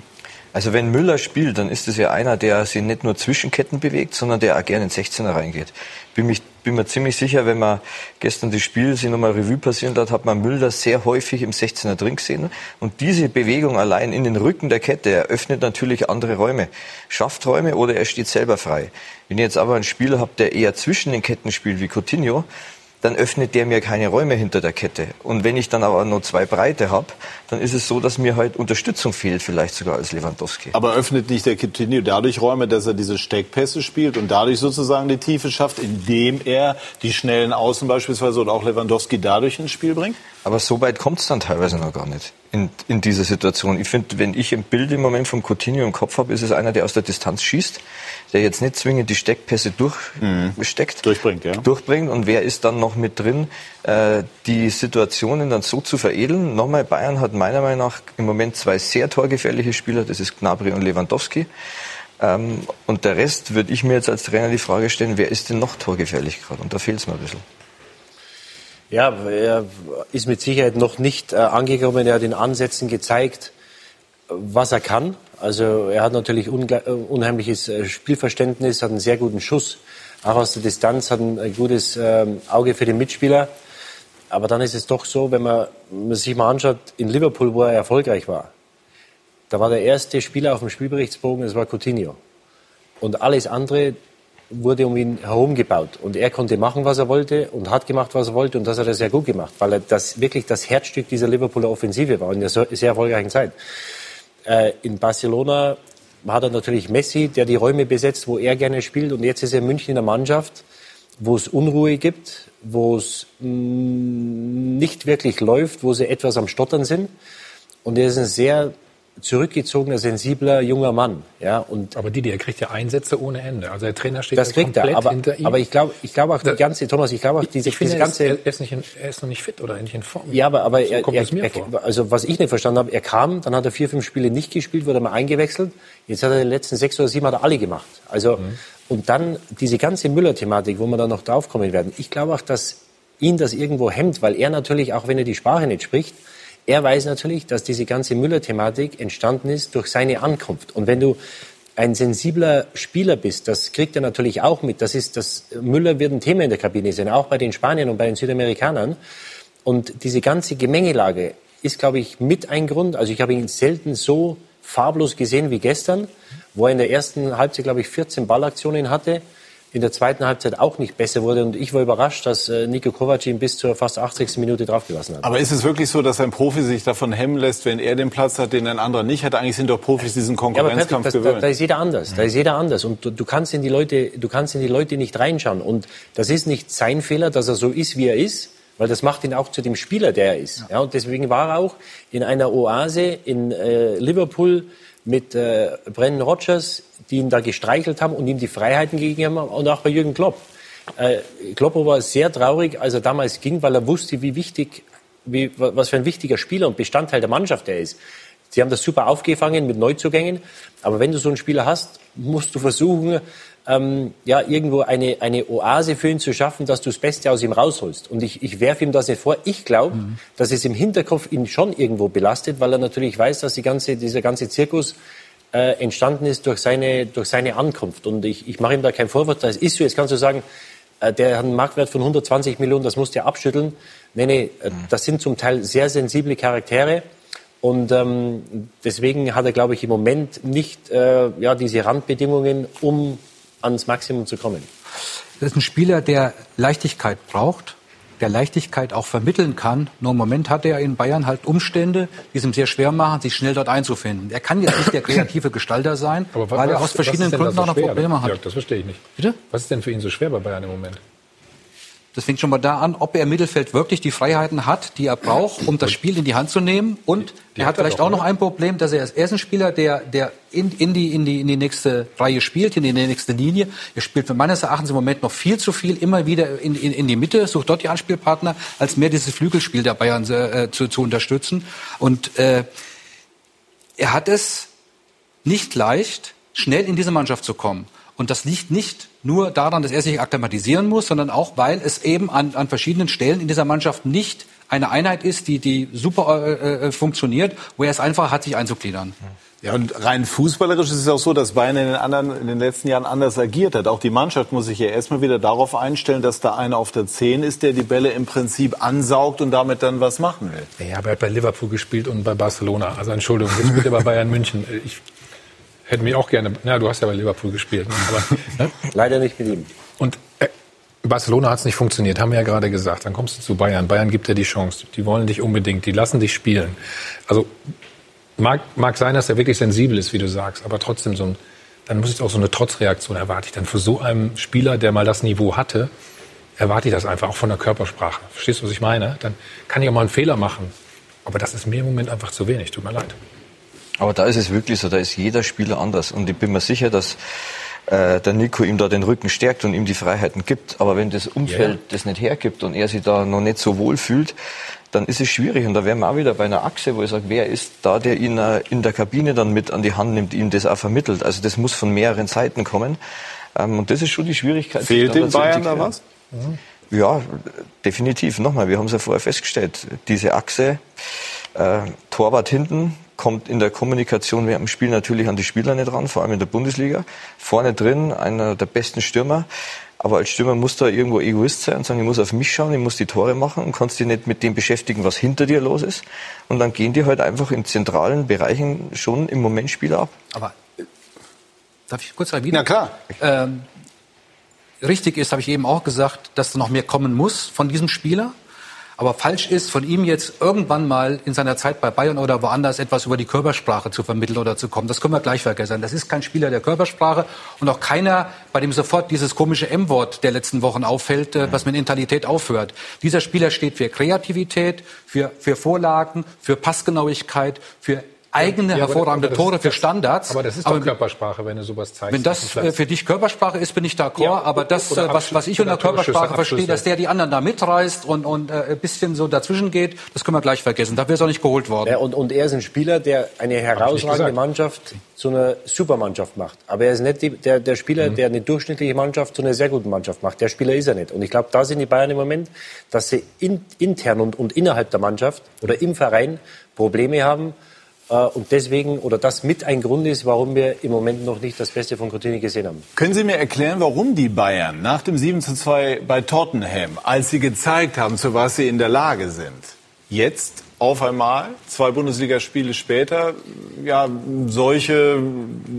Also wenn Müller spielt, dann ist es ja einer, der sich nicht nur zwischen Ketten bewegt, sondern der auch gerne in 16er reingeht. Bin, mich, bin mir ziemlich sicher, wenn man gestern das Spiel sich nochmal Revue passieren hat, hat man Müller sehr häufig im 16er drin gesehen. Und diese Bewegung allein in den Rücken der Kette eröffnet natürlich andere Räume. Schafft Räume oder er steht selber frei. Wenn ich jetzt aber einen Spieler habe, der eher zwischen den Ketten spielt, wie Coutinho, dann öffnet der mir keine Räume hinter der Kette. Und wenn ich dann aber nur zwei Breite habe, dann ist es so, dass mir halt Unterstützung fehlt, vielleicht sogar als Lewandowski. Aber öffnet nicht der Coutinho dadurch Räume, dass er diese Steckpässe spielt und dadurch sozusagen die Tiefe schafft, indem er die schnellen Außen beispielsweise oder auch Lewandowski dadurch ins Spiel bringt? Aber so weit kommt es dann teilweise noch gar nicht in, in dieser Situation. Ich finde, wenn ich ein Bild im Moment vom Coutinho im Kopf habe, ist es einer, der aus der Distanz schießt, der jetzt nicht zwingend die Steckpässe durchsteckt, durchbringt, ja. durchbringt. Und wer ist dann noch mit drin, äh, die Situationen dann so zu veredeln? Nochmal, Bayern hat meiner Meinung nach im Moment zwei sehr torgefährliche Spieler, das ist Gnabry und Lewandowski. Ähm, und der Rest würde ich mir jetzt als Trainer die Frage stellen, wer ist denn noch torgefährlich gerade? Und da fehlt es mir ein bisschen. Ja, er ist mit Sicherheit noch nicht äh, angekommen. Er hat in Ansätzen gezeigt, was er kann. Also er hat natürlich äh, unheimliches äh, Spielverständnis, hat einen sehr guten Schuss, auch aus der Distanz, hat ein äh, gutes ähm, Auge für den Mitspieler. Aber dann ist es doch so, wenn man, sich mal anschaut, in Liverpool, wo er erfolgreich war, da war der erste Spieler auf dem Spielberichtsbogen, das war Coutinho. Und alles andere wurde um ihn herum gebaut. Und er konnte machen, was er wollte und hat gemacht, was er wollte. Und das hat er sehr gut gemacht, weil er das wirklich das Herzstück dieser Liverpooler Offensive war in der sehr erfolgreichen Zeit. Äh, in Barcelona hat er natürlich Messi, der die Räume besetzt, wo er gerne spielt. Und jetzt ist er in München in der Mannschaft, wo es Unruhe gibt, wo es mh, nicht wirklich läuft, wo sie etwas am Stottern sind. Und er ist ein sehr zurückgezogener, sensibler junger Mann. Ja, und Aber Didi, er kriegt ja Einsätze ohne Ende. Also der Trainer steht das kriegt komplett er. Aber, hinter ihm. aber ich glaube, ich glaube auch die ganze, Thomas, ich glaube auch diese, ich finde, diese er, ist, ganze. er, ist nicht in, er ist noch nicht fit oder nicht in Form. Ja, aber, aber so er, kommt er, es mir vor. also was ich nicht verstanden habe, er kam, dann hat er vier, fünf Spiele nicht gespielt, wurde mal eingewechselt. Jetzt hat er die letzten sechs oder sieben hat er alle gemacht. Also Mhm. und dann diese ganze Müller-Thematik, wo wir dann noch draufkommen werden. Ich glaube auch, dass ihn das irgendwo hemmt, weil er natürlich, auch wenn er die Sprache nicht spricht, Er weiß natürlich, dass diese ganze Müller-Thematik entstanden ist durch seine Ankunft. Und wenn du ein sensibler Spieler bist, das kriegt er natürlich auch mit. Das ist, das Müller wird ein Thema in der Kabine sein, auch bei den Spaniern und bei den Südamerikanern. Und diese ganze Gemengelage ist, glaube ich, mit ein Grund. Also ich habe ihn selten so farblos gesehen wie gestern, wo er in der ersten Halbzeit, glaube ich, 14 Ballaktionen hatte in der zweiten Halbzeit auch nicht besser wurde. Und ich war überrascht, dass äh, Niko Kovac ihn bis zur fast 80. Minute draufgelassen hat. Aber ist es wirklich so, dass ein Profi sich davon hemmen lässt, wenn er den Platz hat, den ein anderer nicht hat? Eigentlich sind doch Profis diesen Konkurrenzkampf ja, aber Patrick, gewöhnt. Da, da, ist jeder anders. Da ist jeder anders. Und du, du, kannst in die Leute, du kannst in die Leute nicht reinschauen. Und das ist nicht sein Fehler, dass er so ist, wie er ist. Weil das macht ihn auch zu dem Spieler, der er ist. Ja. ja und deswegen war er auch in einer Oase in äh, Liverpool mit äh, Brennan Rogers, die ihn da gestreichelt haben und ihm die Freiheiten gegeben haben und auch bei Jürgen Klopp. Äh, Kloppo war sehr traurig, als er damals ging, weil er wusste, wie wichtig, wie, was für ein wichtiger Spieler und Bestandteil der Mannschaft er ist. Sie haben das super aufgefangen mit Neuzugängen, aber wenn du so einen Spieler hast, musst du versuchen, ähm, ja, irgendwo eine, eine Oase für ihn zu schaffen, dass du das Beste aus ihm rausholst. Und ich, ich werfe ihm das nicht vor. Ich glaube, mhm. dass es im Hinterkopf ihn schon irgendwo belastet, weil er natürlich weiß, dass die ganze, dieser ganze Zirkus äh, entstanden ist durch seine, durch seine Ankunft. Und ich, ich mache ihm da keinen Vorwurf. Das ist so. Jetzt kannst du sagen, äh, der hat einen Marktwert von 120 Millionen, das musst du abschütteln. Nee, nee, äh, mhm. das sind zum Teil sehr sensible Charaktere. Und ähm, deswegen hat er, glaube ich, im Moment nicht äh, ja, diese Randbedingungen, um ans Maximum zu kommen. Das ist ein Spieler, der Leichtigkeit braucht, der Leichtigkeit auch vermitteln kann. Nur im Moment hat er in Bayern halt Umstände, die es ihm sehr schwer machen, sich schnell dort einzufinden. Er kann jetzt nicht der kreative [coughs] Gestalter sein, Aber weil er aus verschiedenen Gründen so auch noch Probleme hat. Jörg, das verstehe ich nicht. Bitte? Was ist denn für ihn so schwer bei Bayern im Moment? Das fängt schon mal da an, ob er im Mittelfeld wirklich die Freiheiten hat, die er braucht, um das Spiel in die Hand zu nehmen. Und die er hat vielleicht auch noch ein Problem, dass er, er ist ein Spieler, der, der in, in, die, in, die, in die nächste Reihe spielt, in die nächste Linie. Er spielt meines Erachtens im Moment noch viel zu viel, immer wieder in, in, in die Mitte, sucht dort die Anspielpartner, als mehr dieses Flügelspiel der Bayern äh, zu, zu unterstützen. Und äh, er hat es nicht leicht, schnell in diese Mannschaft zu kommen. Und das liegt nicht nur daran, dass er sich akklimatisieren muss, sondern auch, weil es eben an, an verschiedenen Stellen in dieser Mannschaft nicht eine Einheit ist, die, die super äh, äh, funktioniert, wo er es einfach hat, sich einzugliedern. Ja, und rein fußballerisch ist es auch so, dass Bayern in den, anderen, in den letzten Jahren anders agiert hat. Auch die Mannschaft muss sich ja erstmal wieder darauf einstellen, dass da einer auf der 10 ist, der die Bälle im Prinzip ansaugt und damit dann was machen will. Ja, aber er hat bei Liverpool gespielt und bei Barcelona. Also Entschuldigung, jetzt bitte bei Bayern München. Ich Hätte mich auch gerne. Na, du hast ja bei Liverpool gespielt. Ne? Aber, ne? Leider nicht mit ihm. Und äh, Barcelona hat es nicht funktioniert, haben wir ja gerade gesagt. Dann kommst du zu Bayern. Bayern gibt dir die Chance. Die wollen dich unbedingt. Die lassen dich spielen. Also mag, mag sein, dass er wirklich sensibel ist, wie du sagst, aber trotzdem so ein, dann muss ich auch so eine Trotzreaktion erwarte ich dann für so einen Spieler, der mal das Niveau hatte, erwarte ich das einfach auch von der Körpersprache. Verstehst du, was ich meine? Dann kann ich auch mal einen Fehler machen. Aber das ist mir im Moment einfach zu wenig. Tut mir leid. Aber da ist es wirklich so, da ist jeder Spieler anders. Und ich bin mir sicher, dass äh, der Nico ihm da den Rücken stärkt und ihm die Freiheiten gibt. Aber wenn das Umfeld ja. das nicht hergibt und er sich da noch nicht so wohl fühlt, dann ist es schwierig. Und da wären wir auch wieder bei einer Achse, wo ich sage, wer ist da, der ihn äh, in der Kabine dann mit an die Hand nimmt, ihm das auch vermittelt. Also das muss von mehreren Seiten kommen. Ähm, und das ist schon die Schwierigkeit. Fehlt den Bayern da was? Ja, definitiv. Nochmal, wir haben es ja vorher festgestellt. Diese Achse, äh, Torwart hinten, kommt in der Kommunikation während dem Spiel natürlich an die Spieler nicht ran, vor allem in der Bundesliga. Vorne drin einer der besten Stürmer. Aber als Stürmer musst du irgendwo Egoist sein und sagen, ich muss auf mich schauen, ich muss die Tore machen und kannst dich nicht mit dem beschäftigen, was hinter dir los ist. Und dann gehen die halt einfach in zentralen Bereichen schon im Moment Spieler ab. Aber äh, darf ich kurz erwidern? Na klar. Ähm, richtig ist, habe ich eben auch gesagt, dass noch mehr kommen muss von diesem Spieler. Aber falsch ist, von ihm jetzt irgendwann mal in seiner Zeit bei Bayern oder woanders etwas über die Körpersprache zu vermitteln oder zu kommen. Das können wir gleich vergessen. Das ist kein Spieler der Körpersprache und auch keiner, bei dem sofort dieses komische M-Wort der letzten Wochen auffällt, äh, was mit Intalität aufhört. Dieser Spieler steht für Kreativität, für, für Vorlagen, für Passgenauigkeit, für eigene Ja, aber- hervorragende aber das Tore für Standards. Aber das ist doch Körpersprache, wenn du sowas zeigst. Wenn das äh, für dich Körpersprache ist, bin ich d'accord. Ja, aber das, äh, was, was ich unter Körpersprache verstehe, dass der die anderen da mitreißt und, und äh, ein bisschen so dazwischen geht, das können wir gleich vergessen. Da wäre es auch nicht geholt worden. Ja, und, und er ist ein Spieler, der eine herausragende. Mannschaft zu einer Supermannschaft macht. Aber er ist nicht die, der, der Spieler, Mhm. der eine durchschnittliche Mannschaft zu einer sehr guten Mannschaft macht. Der Spieler ist er nicht. Und ich glaube, da sind die Bayern im Moment, dass sie in, intern und, und innerhalb der Mannschaft oder im Verein Probleme haben. Äh, und deswegen, oder das mit ein Grund ist, warum wir im Moment noch nicht das Beste von Coutinho gesehen haben. Können Sie mir erklären, warum die Bayern nach dem 7 zu 2 bei Tottenham, als sie gezeigt haben, zu was sie in der Lage sind, jetzt auf einmal, zwei Bundesligaspiele später, ja, solche,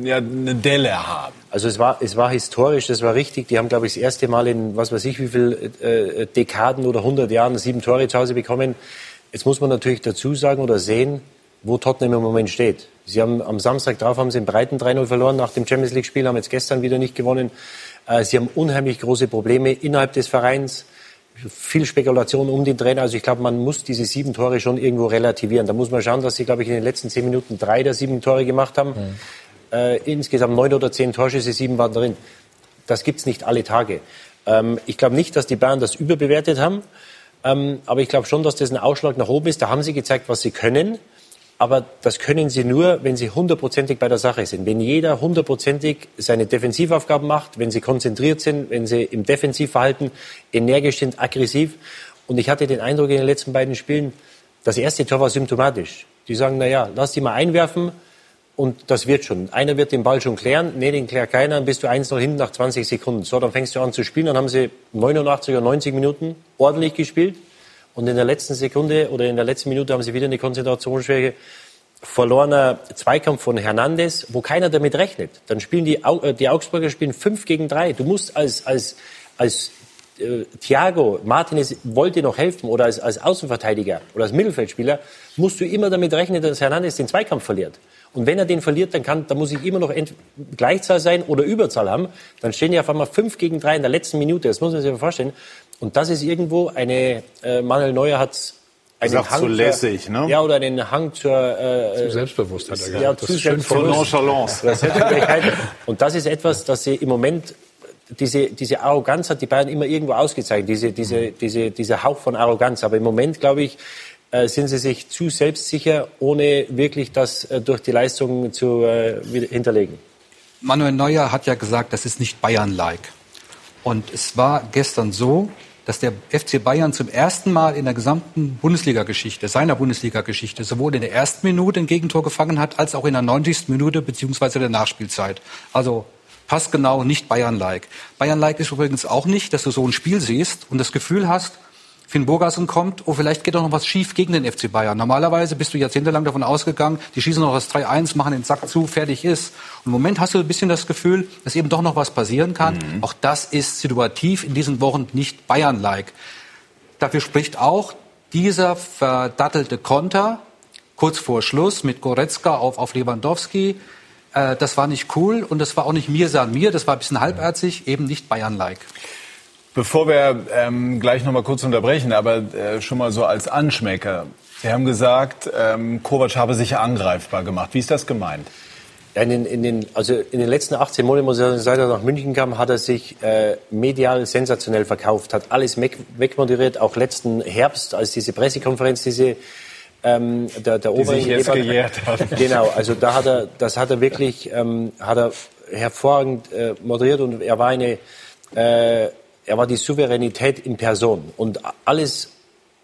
ja, eine Delle haben? Also es war, es war historisch, das war richtig. Die haben, glaube ich, das erste Mal in, was weiß ich, wie viel äh, Dekaden oder 100 Jahren sieben Tore zu Hause bekommen. Jetzt muss man natürlich dazu sagen oder sehen, wo Tottenham im Moment steht. Sie haben am Samstag drauf haben sie in Breiten 3-0 verloren nach dem Champions League Spiel, haben jetzt gestern wieder nicht gewonnen. Äh, sie haben unheimlich große Probleme innerhalb des Vereins. Viel Spekulation um den Trainer. Also ich glaube, man muss diese sieben Tore schon irgendwo relativieren. Da muss man schauen, dass sie, glaube ich, in den letzten zehn Minuten drei der sieben Tore gemacht haben. Äh, insgesamt neun oder zehn Torschüsse, sieben waren drin. Das gibt's nicht alle Tage. Ähm, ich glaube nicht, dass die Bayern das überbewertet haben. Ähm, aber ich glaube schon, dass das ein Ausschlag nach oben ist. Da haben sie gezeigt, was sie können. Aber das können sie nur, wenn sie hundertprozentig bei der Sache sind. Wenn jeder hundertprozentig seine Defensivaufgaben macht, wenn sie konzentriert sind, wenn sie im Defensivverhalten energisch sind, aggressiv. Und ich hatte den Eindruck in den letzten beiden Spielen, das erste Tor war symptomatisch. Die sagen, na ja, lass die mal einwerfen und das wird schon. Einer wird den Ball schon klären, nee, den klärt keiner, dann bist du 1-0 hinten nach 20 Sekunden. So, dann fängst du an zu spielen, dann haben sie 89 oder 90 Minuten ordentlich gespielt. Und in der letzten Sekunde oder in der letzten Minute haben sie wieder eine Konzentrationsschwäche. Verlorener Zweikampf von Hernandez, wo keiner damit rechnet. Dann spielen die, äh, die Augsburger spielen 5 gegen 3. Du musst als, als, als äh, Thiago, Martinez wollte noch helfen oder als, als Außenverteidiger oder als Mittelfeldspieler, musst du immer damit rechnen, dass Hernandez den Zweikampf verliert. Und wenn er den verliert, dann, kann, dann muss ich immer noch Gleichzahl sein oder Überzahl haben. Dann stehen die auf einmal 5 gegen 3 in der letzten Minute. Das muss man sich mal vorstellen. Und das ist irgendwo eine, äh, Manuel Neuer hat einen Sagt zu zur- lässig, ne? Ja, oder einen Hang zur... Äh, Zu selbstbewusst, hat er gesagt. Ja, Das zu Nonchalance. Und das ist etwas, das sie im Moment, diese, diese Arroganz hat die Bayern immer irgendwo ausgezeichnet, diese, diese, diese, dieser Hauch von Arroganz. Aber im Moment, glaube ich, äh, sind sie sich zu selbstsicher, ohne wirklich das äh, durch die Leistung zu äh, hinterlegen. Manuel Neuer hat ja gesagt, das ist nicht Bayern-like. Und es war gestern so, dass der FC Bayern zum ersten Mal in der gesamten Bundesliga-Geschichte, seiner Bundesliga-Geschichte, sowohl in der ersten Minute ein Gegentor gefangen hat, als auch in der 90. Minute beziehungsweise der Nachspielzeit. Also passgenau nicht Bayern-like. Bayern-like ist übrigens auch nicht, dass du so ein Spiel siehst und das Gefühl hast, Finn Burgersen kommt, oh, vielleicht geht doch noch was schief gegen den FC Bayern. Normalerweise bist du jahrzehntelang davon ausgegangen, die schießen noch das 3-1, machen den Sack zu, fertig ist. Und im Moment hast du ein bisschen das Gefühl, dass eben doch noch was passieren kann. Auch das ist situativ in diesen Wochen nicht Bayern-like. Dafür spricht auch dieser verdattelte Konter kurz vor Schluss mit Goretzka auf, auf Lewandowski. Äh, das war nicht cool und das war auch nicht mir san mir, das war ein bisschen halbherzig, eben nicht Bayern-like. Bevor wir ähm, gleich noch mal kurz unterbrechen, aber äh, schon mal so als Anschmecker. Sie haben gesagt, ähm, Kovac habe sich angreifbar gemacht. Wie ist das gemeint? Ja, in, den, in, den, also in den letzten 18 Monaten, muss ich sagen, seit er nach München kam, hat er sich äh, medial sensationell verkauft, hat alles weg, wegmoderiert, auch letzten Herbst, als diese Pressekonferenz, diese ähm, der, der Die sich jetzt gejährt hat. [laughs] Genau, also da hat er, das hat er wirklich, ähm, hat er hervorragend äh, moderiert und er war eine, äh, er war die Souveränität in Person und alles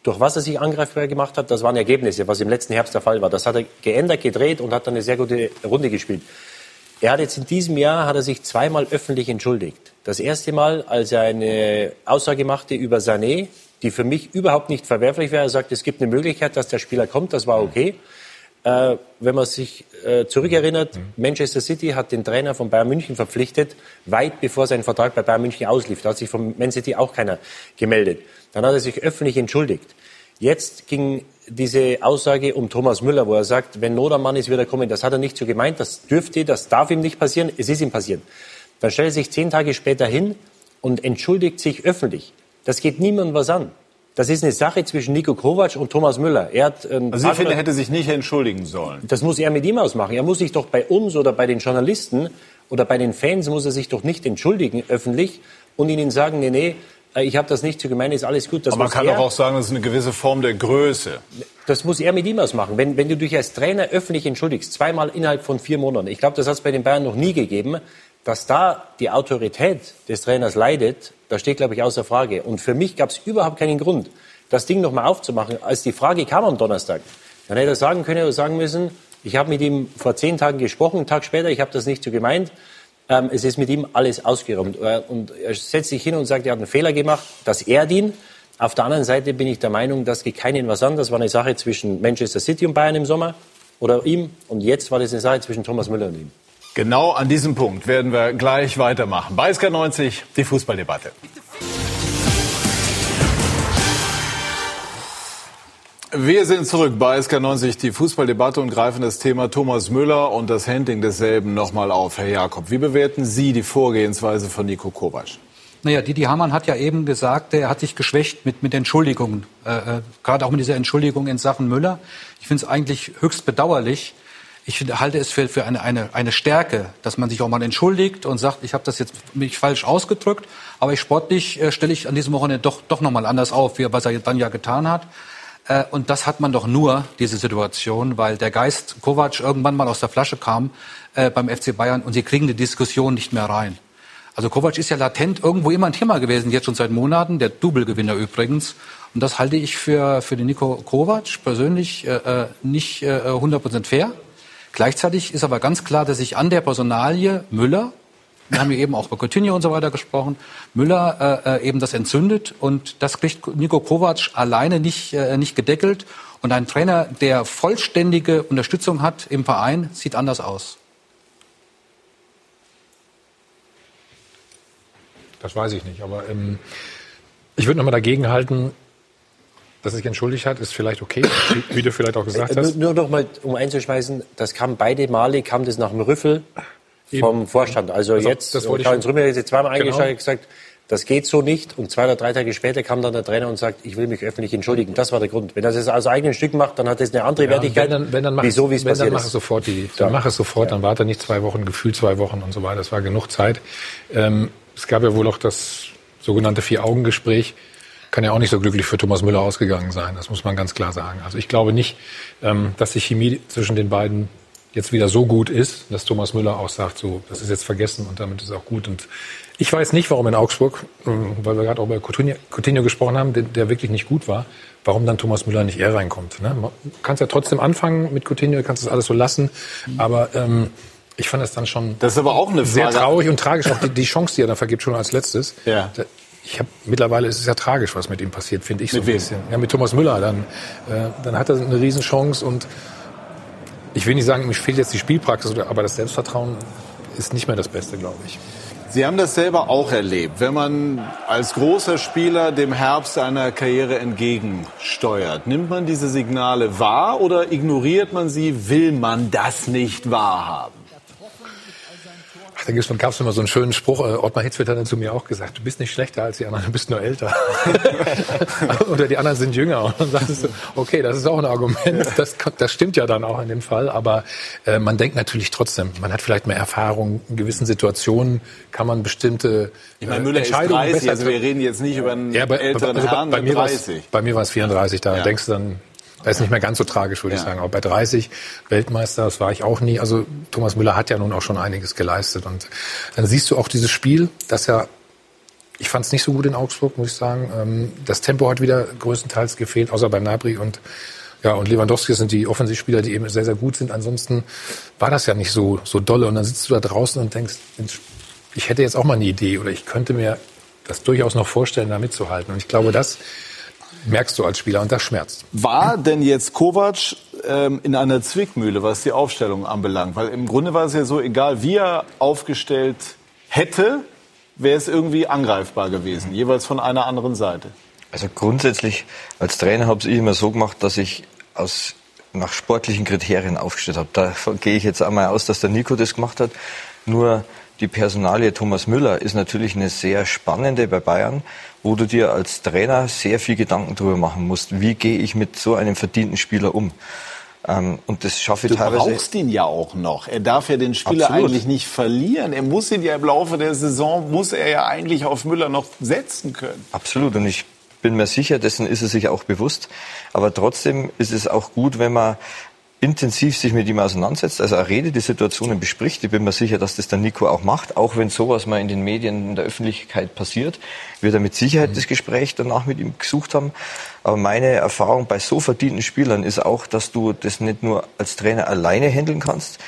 durch was er sich angreifbar gemacht hat, das waren Ergebnisse, was im letzten Herbst der Fall war. Das hat er geändert, gedreht und hat dann eine sehr gute Runde gespielt. Er hat jetzt in diesem Jahr hat er sich zweimal öffentlich entschuldigt. Das erste Mal, als er eine Aussage machte über Sané, die für mich überhaupt nicht verwerflich wäre. Er sagt, es gibt eine Möglichkeit, dass der Spieler kommt. Das war okay. Äh, wenn man sich äh, zurückerinnert, Manchester City hat den Trainer von Bayern München verpflichtet, weit bevor sein Vertrag bei Bayern München auslief. Da hat sich von Man City auch keiner gemeldet. Dann hat er sich öffentlich entschuldigt. Jetzt ging diese Aussage um Thomas Müller, wo er sagt, wenn Not am Mann ist, wird er kommen. Das hat er nicht so gemeint, das dürfte, das darf ihm nicht passieren, es ist ihm passiert. Dann stellt er sich zehn Tage später hin und entschuldigt sich öffentlich. Das geht niemandem was an. Das ist eine Sache zwischen Nico Kovac und Thomas Müller. Er hat, ähm, Also ich finde, er hätte sich nicht entschuldigen sollen. das muss er mit ihm ausmachen. Er muss sich doch bei uns oder bei den Journalisten oder bei den Fans muss er sich doch nicht entschuldigen öffentlich und ihnen sagen, nee, nee, äh, ich habe das nicht so gemeint, ist alles gut. Das Aber man kann er, doch auch sagen, das ist eine gewisse Form der Größe. Das muss er mit ihm ausmachen. Wenn, wenn du dich als Trainer öffentlich entschuldigst, zweimal innerhalb von vier Monaten, ich glaube, das hat es bei den Bayern noch nie gegeben, dass da die Autorität des Trainers leidet, das steht, glaube ich, außer Frage. Und für mich gab es überhaupt keinen Grund, das Ding nochmal aufzumachen. Als die Frage kam am Donnerstag, dann hätte er sagen können oder sagen müssen, ich habe mit ihm vor zehn Tagen gesprochen, einen Tag später, ich habe das nicht so gemeint. Ähm, es ist mit ihm alles ausgeräumt. Äh, Und er setzt sich hin und sagt, er hat einen Fehler gemacht, das ehrt ihn. Auf der anderen Seite bin ich der Meinung, das geht keinen was an. Das war eine Sache zwischen Manchester City und Bayern im Sommer oder ihm. Und jetzt war das eine Sache zwischen Thomas Müller und ihm. Genau an diesem Punkt werden wir gleich weitermachen. Bei SK90 die Fußballdebatte. Wir sind zurück bei SK90, die Fußballdebatte und greifen das Thema Thomas Müller und das Handling desselben nochmal auf. Herr Jakob, wie bewerten Sie die Vorgehensweise von Nico Kovac? Naja, Didi Hamann hat ja eben gesagt, er hat sich geschwächt mit, mit Entschuldigungen. Äh, äh, Gerade auch mit dieser Entschuldigung in Sachen Müller. Ich finde es eigentlich höchst bedauerlich. Ich halte es für, für eine, eine, eine Stärke, dass man sich auch mal entschuldigt und sagt, ich habe das jetzt mich falsch ausgedrückt, aber ich sportlich äh, stelle ich an diesem Wochenende doch, doch nochmal anders auf, wie, was er dann ja getan hat. Äh, und das hat man doch nur, diese Situation, weil der Geist Kovac irgendwann mal aus der Flasche kam äh, beim FC Bayern und sie kriegen die Diskussion nicht mehr rein. Also Kovac ist ja latent irgendwo immer ein Thema gewesen, jetzt schon seit Monaten, der Double-Gewinner übrigens. Und das halte ich für, für den Nico Kovac persönlich äh, äh, nicht äh, 100% fair. Gleichzeitig ist aber ganz klar, dass sich an der Personalie Müller, wir haben ja eben auch über Coutinho und so weiter gesprochen, Müller äh, äh, eben das entzündet und das kriegt Nico Kovac alleine nicht, äh, nicht gedeckelt. Und ein Trainer, der vollständige Unterstützung hat im Verein, sieht anders aus. Das weiß ich nicht. Aber ähm, ich würde nochmal dagegen halten, dass er sich entschuldigt hat, ist vielleicht okay, wie, du vielleicht auch gesagt Äh, hast. Nur, nur noch mal, um einzuschmeißen, das kam beide Male, kam das nach dem Rüffel vom Eben. Vorstand. Also, Also, jetzt, das wollte Karl-Heinz Rümmel hat jetzt zweimal Genau. eingeschaltet und gesagt, das geht so nicht. Und zwei oder drei Tage später kam dann der Trainer und sagt, ich will mich öffentlich entschuldigen. Das war der Grund. Wenn er das aus eigenen Stücken macht, dann hat das eine andere Ja, Wertigkeit. wenn dann, wenn dann mach, wieso, wie es dann passiert mach es ist. sofort, die, dann mach es sofort, dann warte nicht zwei Wochen, gefühlt zwei Wochen und so weiter. Das war genug Zeit. Ähm, es gab ja wohl auch das sogenannte Vier-Augen-Gespräch. Kann ja auch nicht so glücklich für Thomas Müller ausgegangen sein. Das muss man ganz klar sagen. Also ich glaube nicht, ähm, dass die Chemie zwischen den beiden jetzt wieder so gut ist, dass Thomas Müller auch sagt, so, das ist jetzt vergessen und damit ist auch gut. Und ich weiß nicht, warum in Augsburg, ähm, weil wir gerade auch über Coutinho, Coutinho gesprochen haben, der, der wirklich nicht gut war, warum dann Thomas Müller nicht eher reinkommt. Ne? Man kann ja trotzdem anfangen mit Coutinho, kannst das alles so lassen, aber ähm, ich fand das dann schon Das ist aber auch eine sehr traurig und tragisch, auch die, die Chance, die er dann vergibt, schon als letztes. Ja. Ich hab, mittlerweile ist es ja tragisch, was mit ihm passiert, finde ich so Mit ein wem? bisschen. Ja, mit Thomas Müller. Dann, äh, dann hat er eine Riesenchance und ich will nicht sagen, mir fehlt jetzt die Spielpraxis, aber das Selbstvertrauen ist nicht mehr das Beste, glaube ich. Sie haben das selber auch erlebt. Wenn man als großer Spieler dem Herbst einer Karriere entgegensteuert, nimmt man diese Signale wahr oder ignoriert man sie? Will man das nicht wahrhaben? Da gibt's- gab's immer so einen schönen Spruch, äh, Ottmar Hitzfeld hat dann zu mir auch gesagt, du bist nicht schlechter als die anderen, du bist nur älter. [laughs] Oder die anderen sind jünger. Und dann sagst du, okay, das ist auch ein Argument, das, das stimmt ja dann auch in dem Fall, aber äh, man denkt natürlich trotzdem, man hat vielleicht mehr Erfahrung, in gewissen Situationen kann man bestimmte Ich meine, äh, Müller ist Entscheidungen 30, besser also wir reden jetzt nicht über einen Ja, bei, älteren also bei, Herrn bei mir war's- 30. bei mir war es 34, da Ja. denkst du dann, da ist nicht mehr ganz so tragisch, würde ich Ja. sagen. Aber bei 30 Weltmeister, das war ich auch nie. Also Thomas Müller hat ja nun auch schon einiges geleistet. Und dann siehst du auch dieses Spiel, das ja, ich fand es nicht so gut in Augsburg, muss ich sagen. Ähm, Das Tempo hat wieder größtenteils gefehlt, außer bei Nabri und ja, und Lewandowski sind die Offensivspieler, die eben sehr, sehr gut sind. Ansonsten war das ja nicht so, so dolle. Und dann sitzt du da draußen und denkst, ich hätte jetzt auch mal eine Idee oder ich könnte mir das durchaus noch vorstellen, da mitzuhalten. Und ich glaube, das merkst du als Spieler und das schmerzt. War denn jetzt Kovac ähm, in einer Zwickmühle, was die Aufstellung anbelangt? Weil im Grunde war es ja so, egal wie er aufgestellt hätte, wäre es irgendwie angreifbar gewesen, jeweils von einer anderen Seite. Also grundsätzlich als Trainer habe ich immer so gemacht, dass ich aus nach sportlichen Kriterien aufgestellt habe. Da gehe ich jetzt einmal aus, dass der Nico das gemacht hat. Nur die Personalie Thomas Müller ist natürlich eine sehr spannende bei Bayern, wo du dir als Trainer sehr viel Gedanken darüber machen musst, wie gehe ich mit so einem verdienten Spieler um. Ähm, und das schaffe ich Du teilweise. brauchst ihn ja auch noch. Er darf ja den Spieler Absolut. eigentlich nicht verlieren. Er muss ihn ja im Laufe der Saison, muss er ja eigentlich auf Müller noch setzen können. Absolut. Und ich bin mir sicher, dessen ist er sich auch bewusst. Aber trotzdem ist es auch gut, wenn man intensiv sich mit ihm auseinandersetzt, also er redet, die Situationen bespricht. Ich bin mir sicher, dass das der Nico auch macht. Auch wenn sowas mal in den Medien, in der Öffentlichkeit passiert, wird er mit Sicherheit das Gespräch danach mit ihm gesucht haben. Aber meine Erfahrung bei so verdienten Spielern ist auch, dass du das nicht nur als Trainer alleine handeln kannst,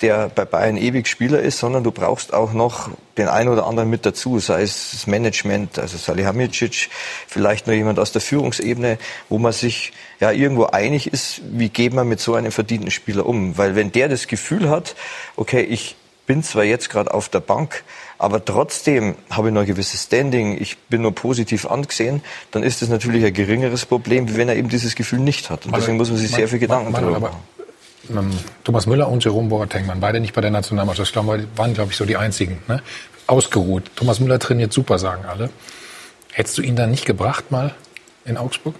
der bei Bayern ewig Spieler ist, sondern du brauchst auch noch den einen oder anderen mit dazu, sei es das Management, also Salihamidzic, vielleicht noch jemand aus der Führungsebene, wo man sich ja irgendwo einig ist, wie geht man mit so einem verdienten Spieler um? Weil wenn der das Gefühl hat, okay, ich bin zwar jetzt gerade auf der Bank, aber trotzdem habe ich noch ein gewisses Standing, ich bin nur positiv angesehen, dann ist das natürlich ein geringeres Problem, wie wenn er eben dieses Gefühl nicht hat. Und deswegen muss man sich sehr viel Gedanken darüber machen. ähm, Thomas Müller und Jerome Boateng waren beide nicht bei der Nationalmannschaft. Ich glaube, waren, glaube ich, so die einzigen. Ne? Ausgeruht. Thomas Müller trainiert super, sagen alle. Hättest du ihn dann nicht gebracht mal in Augsburg?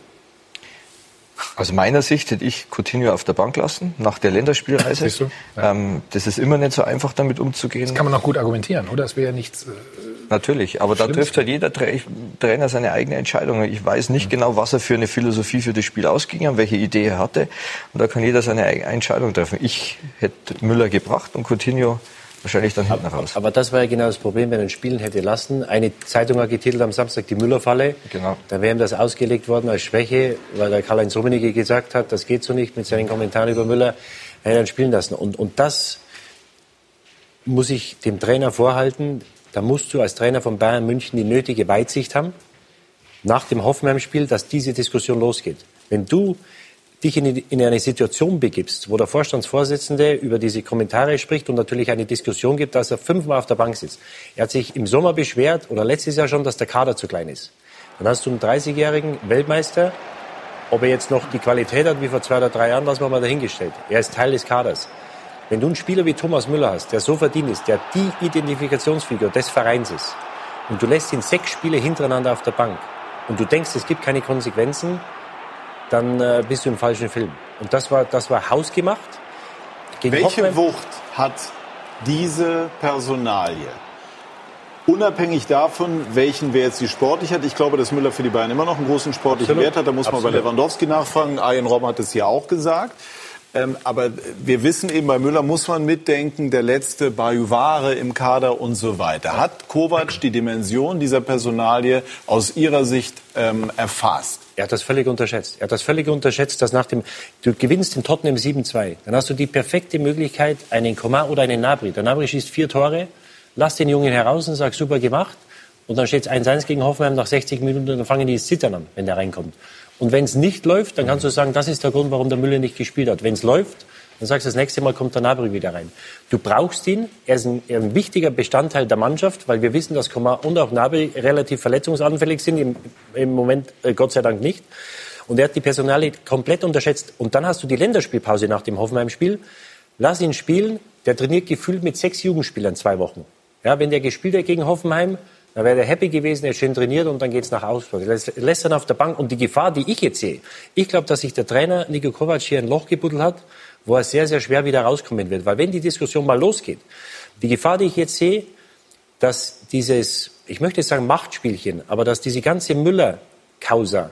Aus meiner Sicht hätte ich Coutinho auf der Bank lassen, nach der Länderspielreise. Siehst du? Ähm, das ist immer nicht so einfach, damit umzugehen. Das kann man auch gut argumentieren, oder? Das wäre ja nichts. Äh, Natürlich, aber da trifft halt jeder Tra Trainer seine eigene Entscheidung. Ich weiß nicht genau, was er für eine Philosophie für das Spiel ausging, hat, welche Idee er hatte. Und da kann jeder seine eigene Entscheidung treffen. Ich hätte Müller gebracht und Coutinho wahrscheinlich dann hinten raus. Aber das war ja genau das Problem, wenn er ihn spielen hätte lassen. Eine Zeitung hat getitelt am Samstag die Müller-Falle. Genau. Da wäre ihm das ausgelegt worden als Schwäche, weil der Karl-Heinz Rummenigge gesagt hat, das geht so nicht mit seinen Kommentaren über Müller. Er hätte ihn spielen lassen. Und, und das muss ich dem Trainer vorhalten. Da musst du als Trainer von Bayern München die nötige Weitsicht haben, nach dem Hoffenheim-Spiel, dass diese Diskussion losgeht. Wenn du dich in, in eine Situation begibst, wo der Vorstandsvorsitzende über diese Kommentare spricht und natürlich eine Diskussion gibt, dass er fünfmal auf der Bank sitzt. Er hat sich im Sommer beschwert oder letztes Jahr schon, dass der Kader zu klein ist. Dann hast du einen 30-jährigen Weltmeister. Ob er jetzt noch die Qualität hat wie vor zwei oder drei Jahren, lassen wir mal dahingestellt. Er ist Teil des Kaders. Wenn du einen Spieler wie Thomas Müller hast, der so verdient ist, der die Identifikationsfigur des Vereins ist, und du lässt ihn sechs Spiele hintereinander auf der Bank, und du denkst, es gibt keine Konsequenzen, dann äh, bist du im falschen Film. Und das war, das war hausgemacht. Gegen Welche Hoffenheim- Wucht hat diese Personalie? Unabhängig davon, welchen wer jetzt die sportlich hat. Ich glaube, dass Müller für die Bayern immer noch einen großen sportlichen Absolut. Wert hat. Da muss man bei Absolut. Lewandowski nachfragen. Arjen Robben hat es ja auch gesagt. Ähm, aber wir wissen eben, bei Müller muss man mitdenken, der letzte Bajuware im Kader und so weiter. Hat Kovac die Dimension dieser Personalie aus Ihrer Sicht ähm, erfasst? Er hat das völlig unterschätzt. Er hat das völlig unterschätzt, dass nach dem, du gewinnst in Tottenham 7-2. Dann hast du die perfekte Möglichkeit, einen Coman oder einen Nabri. Der Nabri schießt vier Tore, lass den Jungen heraus und sag, super gemacht. Und dann steht es 1-1 gegen Hoffenheim nach 60 Minuten, dann fangen die das Zittern an, wenn der reinkommt. Und wenn es nicht läuft, dann kannst du sagen, das ist der Grund, warum der Müller nicht gespielt hat. Wenn es läuft, dann sagst du, das nächste Mal kommt der Nabri wieder rein. Du brauchst ihn, er ist ein, ein wichtiger Bestandteil der Mannschaft, weil wir wissen, dass Coman und auch Nabri relativ verletzungsanfällig sind, im, im Moment äh, Gott sei Dank nicht. Und er hat die Personalie komplett unterschätzt. Und dann hast du die Länderspielpause nach dem Hoffenheim-Spiel. Lass ihn spielen, der trainiert gefühlt mit sechs Jugendspielern zwei Wochen. Ja, wenn der gespielt hat gegen Hoffenheim, dann wäre der happy gewesen, er ist schön trainiert und dann geht's nach Augsburg. Lässt, lässt dann auf der Bank. Und die Gefahr, die ich jetzt sehe, ich glaube, dass sich der Trainer Niko Kovac hier ein Loch gebuddelt hat, wo er sehr, sehr schwer wieder rauskommen wird. Weil wenn die Diskussion mal losgeht, die Gefahr, die ich jetzt sehe, dass dieses, ich möchte jetzt sagen Machtspielchen, aber dass diese ganze Müller-Causa,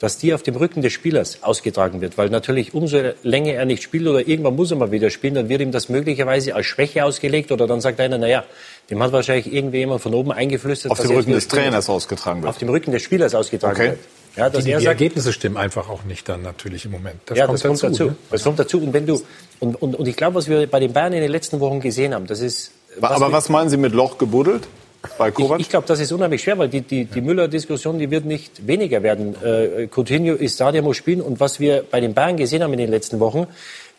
dass die auf dem Rücken des Spielers ausgetragen wird. Weil natürlich umso länger er nicht spielt oder irgendwann muss er mal wieder spielen, dann wird ihm das möglicherweise als Schwäche ausgelegt oder dann sagt einer, naja, dem hat wahrscheinlich irgendwie jemand von oben eingeflüstert. Auf dem Rücken des. Trainers ausgetragen wird. Auf dem Rücken des Spielers ausgetragen Okay. wird. Ja, dass die, er die sagt, Ergebnisse stimmen einfach auch nicht dann natürlich im Moment. Das ja, kommt das kommt dazu. dazu. Ne? Das kommt dazu. Und wenn du und, und, und ich glaube, was wir bei den Bayern in den letzten Wochen gesehen haben, das ist. Aber wir- was meinen Sie mit Loch gebuddelt? Bei Kovac? ich, ich glaube, das ist unheimlich schwer, weil die, die, die Müller-Diskussion, die wird nicht weniger werden. Äh, Coutinho ist da, der muss spielen. Und was wir bei den Bayern gesehen haben in den letzten Wochen,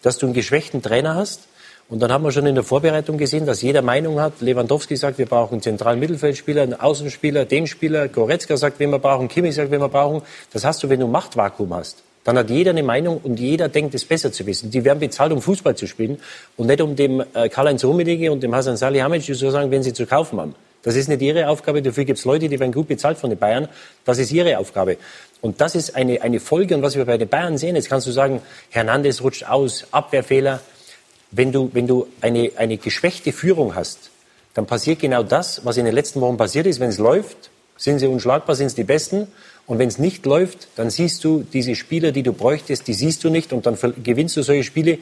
dass du einen geschwächten Trainer hast. Und dann haben wir schon in der Vorbereitung gesehen, dass jeder Meinung hat. Lewandowski sagt, wir brauchen einen zentralen Mittelfeldspieler, einen Außenspieler, den Spieler. Goretzka sagt, wen wir brauchen. Kimmich sagt, wen wir brauchen. Das hast du, wenn du Machtvakuum hast. dann hat jeder eine Meinung und jeder denkt, es besser zu wissen. Die werden bezahlt, um Fußball zu spielen und nicht um dem äh, Karl-Heinz Rummenigge und dem Hasan Salihamidzic zu sagen, wenn sie zu kaufen haben. Das ist nicht ihre Aufgabe. Dafür gibt es Leute, die werden gut bezahlt von den Bayern. Das ist ihre Aufgabe. Und das ist eine, eine Folge. Und was wir bei den Bayern sehen, jetzt kannst du sagen, Hernandez rutscht aus, Abwehrfehler. Wenn du, wenn du eine, eine geschwächte Führung hast, dann passiert genau das, was in den letzten Wochen passiert ist. Wenn es läuft, sind sie unschlagbar, sind es die Besten. Und wenn es nicht läuft, dann siehst du diese Spieler, die du bräuchtest, die siehst du nicht. Und dann gewinnst du solche Spiele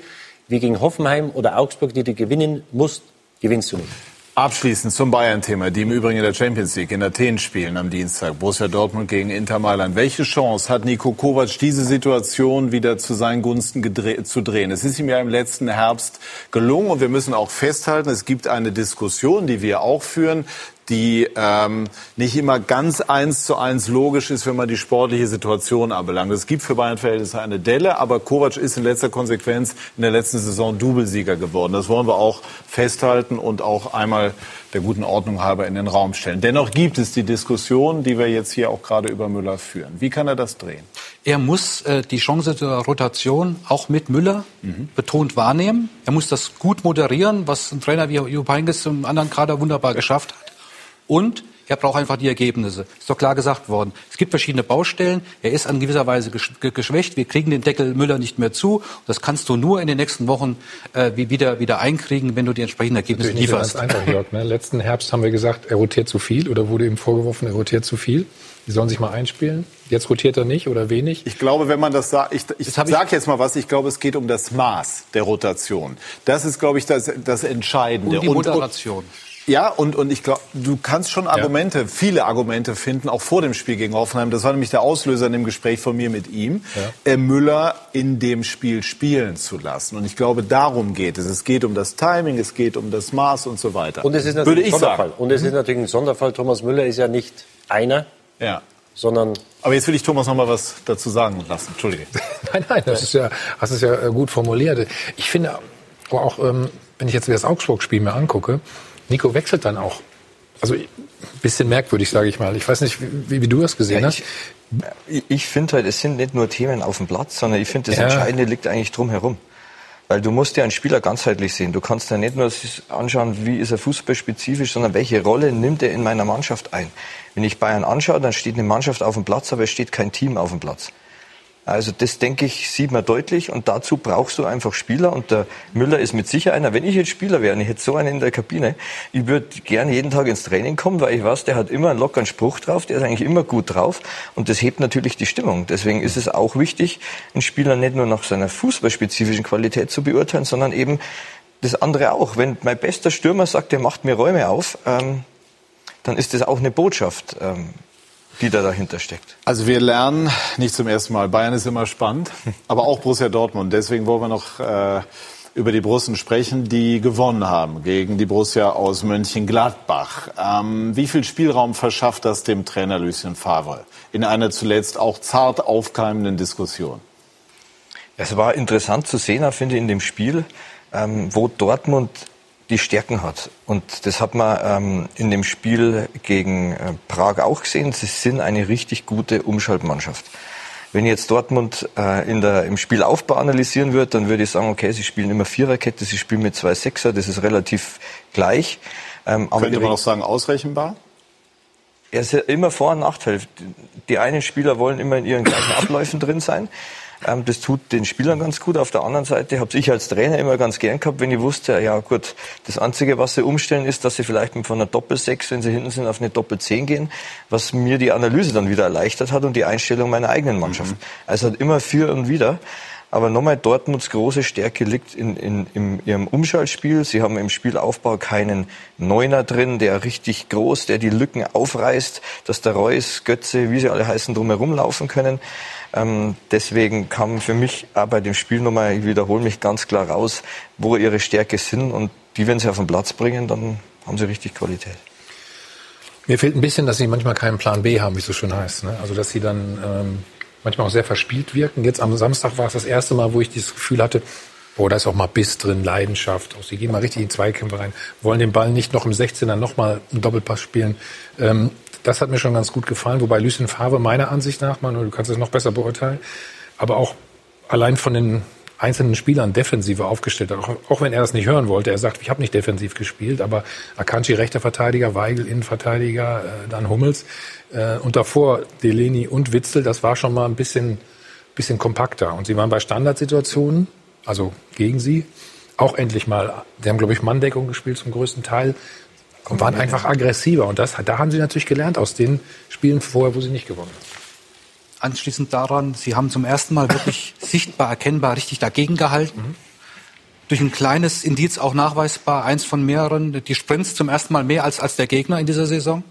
wie gegen Hoffenheim oder Augsburg, die du gewinnen musst, gewinnst du nicht. Abschließend zum Bayern-Thema, die im Übrigen in der Champions League in Athen spielen am Dienstag. Borussia Dortmund gegen Inter Mailand. Welche Chance hat Nico Kovac, diese Situation wieder zu seinen Gunsten zu drehen? Es ist ihm ja im letzten Herbst gelungen und wir müssen auch festhalten, es gibt eine Diskussion, die wir auch führen, die ähm, nicht immer ganz eins zu eins logisch ist, wenn man die sportliche Situation anbelangt. Es gibt für Bayern-Verhältnisse eine Delle, aber Kovac ist in letzter Konsequenz in der letzten Saison Doublesieger geworden. Das wollen wir auch festhalten und auch einmal der guten Ordnung halber in den Raum stellen. Dennoch gibt es die Diskussion, die wir jetzt hier auch gerade über Müller führen. Wie kann er das drehen? Er muss äh, die Chance der Rotation auch mit Müller mhm. betont wahrnehmen. Er muss das gut moderieren, was ein Trainer wie Jupp Heynckes im anderen Kader wunderbar geschafft hat. Und er braucht einfach die Ergebnisse. Ist doch klar gesagt worden. Es gibt verschiedene Baustellen. Er ist an gewisser Weise geschwächt. Wir kriegen den Deckel Müller nicht mehr zu. Das kannst du nur in den nächsten Wochen äh, wieder, wieder einkriegen, wenn du die entsprechenden Ergebnisse Natürlich lieferst. Nicht so einfach, Jörg, ne? Letzten Herbst haben wir gesagt, er rotiert zu viel oder wurde ihm vorgeworfen, er rotiert zu viel. Die sollen sich mal einspielen. Jetzt rotiert er nicht oder wenig. Ich glaube, wenn man das sagt, ich, ich sage jetzt mal was, ich glaube, es geht um das Maß der Rotation. Das ist, glaube ich, das, das Entscheidende. Um die Moderation. Und, und ja, und, und ich glaube, du kannst schon Argumente, ja. viele Argumente finden, auch vor dem Spiel gegen Hoffenheim. Das war nämlich der Auslöser in dem Gespräch von mir mit ihm, ja. äh, Müller in dem Spiel spielen zu lassen. Und ich glaube, darum geht es. Es geht um das Timing, es geht um das Maß und so weiter. Und es ist natürlich ein Sonderfall. Sagen. Und es ist mhm. natürlich ein Sonderfall. Thomas Müller ist ja nicht einer, ja. sondern aber jetzt will ich Thomas noch mal was dazu sagen lassen. Entschuldige. [laughs] nein, nein, das ist ja, hast es ja äh, gut formuliert. Ich finde auch, ähm, wenn ich jetzt das Augsburg-Spiel mir angucke, Nico wechselt dann auch. Also ein bisschen merkwürdig, sage ich mal. Ich weiß nicht, wie, wie du das gesehen ja, hast. Ich, ich finde halt, es sind nicht nur Themen auf dem Platz, sondern ich finde, das ja. Entscheidende liegt eigentlich drumherum. Weil du musst ja einen Spieler ganzheitlich sehen. Du kannst ja nicht nur anschauen, wie ist er fußballspezifisch, sondern welche Rolle nimmt er in meiner Mannschaft ein. Wenn ich Bayern anschaue, dann steht eine Mannschaft auf dem Platz, aber es steht kein Team auf dem Platz. Also das, denke ich, sieht man deutlich und dazu brauchst du einfach Spieler und der Müller ist mit sicher einer. Wenn ich jetzt Spieler wäre und ich hätte so einen in der Kabine, ich würde gerne jeden Tag ins Training kommen, weil ich weiß, der hat immer einen lockeren Spruch drauf, der ist eigentlich immer gut drauf und das hebt natürlich die Stimmung. Deswegen ist es auch wichtig, einen Spieler nicht nur nach seiner fußballspezifischen Qualität zu beurteilen, sondern eben das andere auch. Wenn mein bester Stürmer sagt, der macht mir Räume auf, ähm, dann ist das auch eine Botschaft. Ähm, die da dahinter steckt. Also wir lernen nicht zum ersten Mal. Bayern ist immer spannend, [laughs] aber auch Borussia Dortmund. Deswegen wollen wir noch äh, über die Borussen sprechen, die gewonnen haben gegen die Borussia aus Mönchengladbach. Ähm, wie viel Spielraum verschafft das dem Trainer Lucien Favre in einer zuletzt auch zart aufkeimenden Diskussion? Es war interessant zu sehen, finde ich, in dem Spiel, ähm, wo Dortmund die Stärken hat. Und das hat man ähm, in dem Spiel gegen äh, Prag auch gesehen. Sie sind eine richtig gute Umschaltmannschaft. Wenn ich jetzt Dortmund äh, in der, im Spielaufbau analysieren würde, dann würde ich sagen, okay, sie spielen immer Viererkette, sie spielen mit zwei Sechser, das ist relativ gleich. Ähm, Könnte man auch sagen, ausrechenbar? Er ist ja immer Vor- und Nachteil. Die einen Spieler wollen immer in ihren gleichen [laughs] Abläufen drin sein. Ähm, das tut den Spielern ganz gut. Auf der anderen Seite habe ich als Trainer immer ganz gern gehabt, wenn ich wusste, ja gut, das Einzige, was sie umstellen, ist, dass sie vielleicht von einer Doppel-6, wenn sie hinten sind, auf eine Doppel-10 gehen, was mir die Analyse dann wieder erleichtert hat und die Einstellung meiner eigenen Mannschaft. Mhm. Also hat immer für und wieder. Aber nochmal, Dortmunds große Stärke liegt in, in, in ihrem Umschaltspiel. Sie haben im Spielaufbau keinen Neuner drin, der richtig groß, der die Lücken aufreißt, dass der Reus, Götze, wie sie alle heißen, drumherum laufen können. Ähm, deswegen kam für mich auch bei dem Spiel nochmal, ich wiederhole mich ganz klar raus, wo ihre Stärke sind. Und die, wenn sie auf den Platz bringen, dann haben sie richtig Qualität. Mir fehlt ein bisschen, dass sie manchmal keinen Plan B haben, wie es so schön heißt. Ne? Also dass sie dann ähm, manchmal auch sehr verspielt wirken. Jetzt am Samstag war es das erste Mal, wo ich dieses Gefühl hatte, boah, da ist auch mal Biss drin, Leidenschaft. Auch sie gehen mal richtig in Zweikämpfe rein, wollen den Ball nicht noch im 16er noch mal einen Doppelpass spielen. Ähm, das hat mir schon ganz gut gefallen, wobei Lucien Favre meiner Ansicht nach, man, du kannst es noch besser beurteilen, aber auch allein von den einzelnen Spielern defensiver aufgestellt hat, auch, auch wenn er das nicht hören wollte. Er sagt, ich habe nicht defensiv gespielt, aber Akanji rechter Verteidiger, Weigel Innenverteidiger, äh, dann Hummels äh, und davor Deleni und Witzel, das war schon mal ein bisschen, bisschen kompakter. Und sie waren bei Standardsituationen, also gegen sie, auch endlich mal, sie haben, glaube ich, Manndeckung gespielt zum größten Teil und waren einfach aggressiver. Und das, da haben sie natürlich gelernt aus den Spielen vorher, wo sie nicht gewonnen haben anschließend daran, Sie haben zum ersten Mal wirklich [laughs] sichtbar erkennbar richtig dagegen gehalten. Mhm. Durch ein kleines Indiz auch nachweisbar, eins von mehreren, die Sprints zum ersten Mal mehr als, als der Gegner in dieser Saison.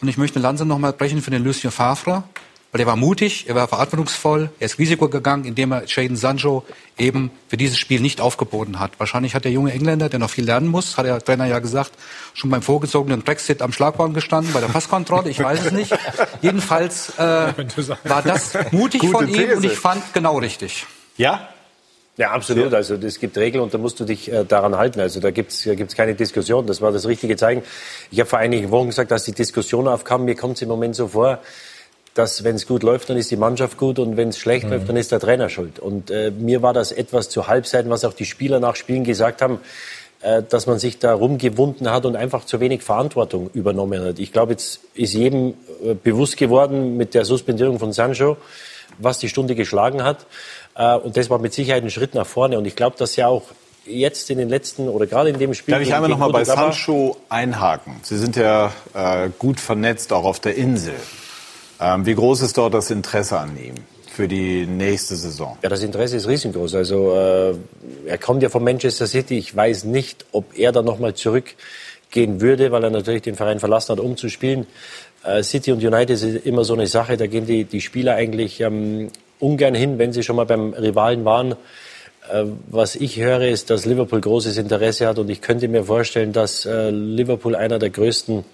Und ich möchte eine Lanze nochmal brechen für den Lucien Favre, weil er war mutig, er war verantwortungsvoll, er ist Risiko gegangen, indem er Jaden Sancho eben für dieses Spiel nicht aufgeboten hat. Wahrscheinlich hat der junge Engländer, der noch viel lernen muss, hat der Trainer ja gesagt, schon beim vorgezogenen Brexit am Schlagbaum gestanden, bei der Passkontrolle, ich weiß es nicht. [laughs] Jedenfalls äh, war das mutig Gute von ihm These. und ich fand genau richtig. Ja? Ja, absolut. Also es gibt Regeln und da musst du dich äh, daran halten. Also da gibt's da gibt's keine Diskussion. Das war das richtige Zeichen. Ich habe vor einigen Wochen gesagt, dass die Diskussion aufkam. Mir kommt es im Moment so vor, dass wenn es gut läuft, dann ist die Mannschaft gut und wenn es schlecht Mhm. läuft, dann ist der Trainer schuld. Und äh, mir war das etwas zu Halbseiten, was auch die Spieler nach Spielen gesagt haben, äh, dass man sich da rumgewunden hat und einfach zu wenig Verantwortung übernommen hat. Ich glaube, jetzt ist jedem äh, bewusst geworden mit der Suspendierung von Sancho, was die Stunde geschlagen hat. Äh, und das war mit Sicherheit ein Schritt nach vorne. Und ich glaube, dass ja auch jetzt in den letzten oder gerade in dem Spiel. Darf ich einmal noch gegen mal bei Sancho einhaken? Sie sind ja äh, gut vernetzt, auch auf der Insel. Ähm, wie groß ist dort das Interesse an ihm für die nächste Saison? Ja, das Interesse ist riesengroß. Also äh, er kommt ja von Manchester City. Ich weiß nicht, ob er da nochmal zurückgehen würde, weil er natürlich den Verein verlassen hat, um zu spielen. Äh, City und United ist immer so eine Sache. Da gehen die, die Spieler eigentlich ähm, ungern hin, wenn sie schon mal beim Rivalen waren. Äh, was ich höre, ist, dass Liverpool großes Interesse hat und ich könnte mir vorstellen, dass äh, Liverpool einer der größten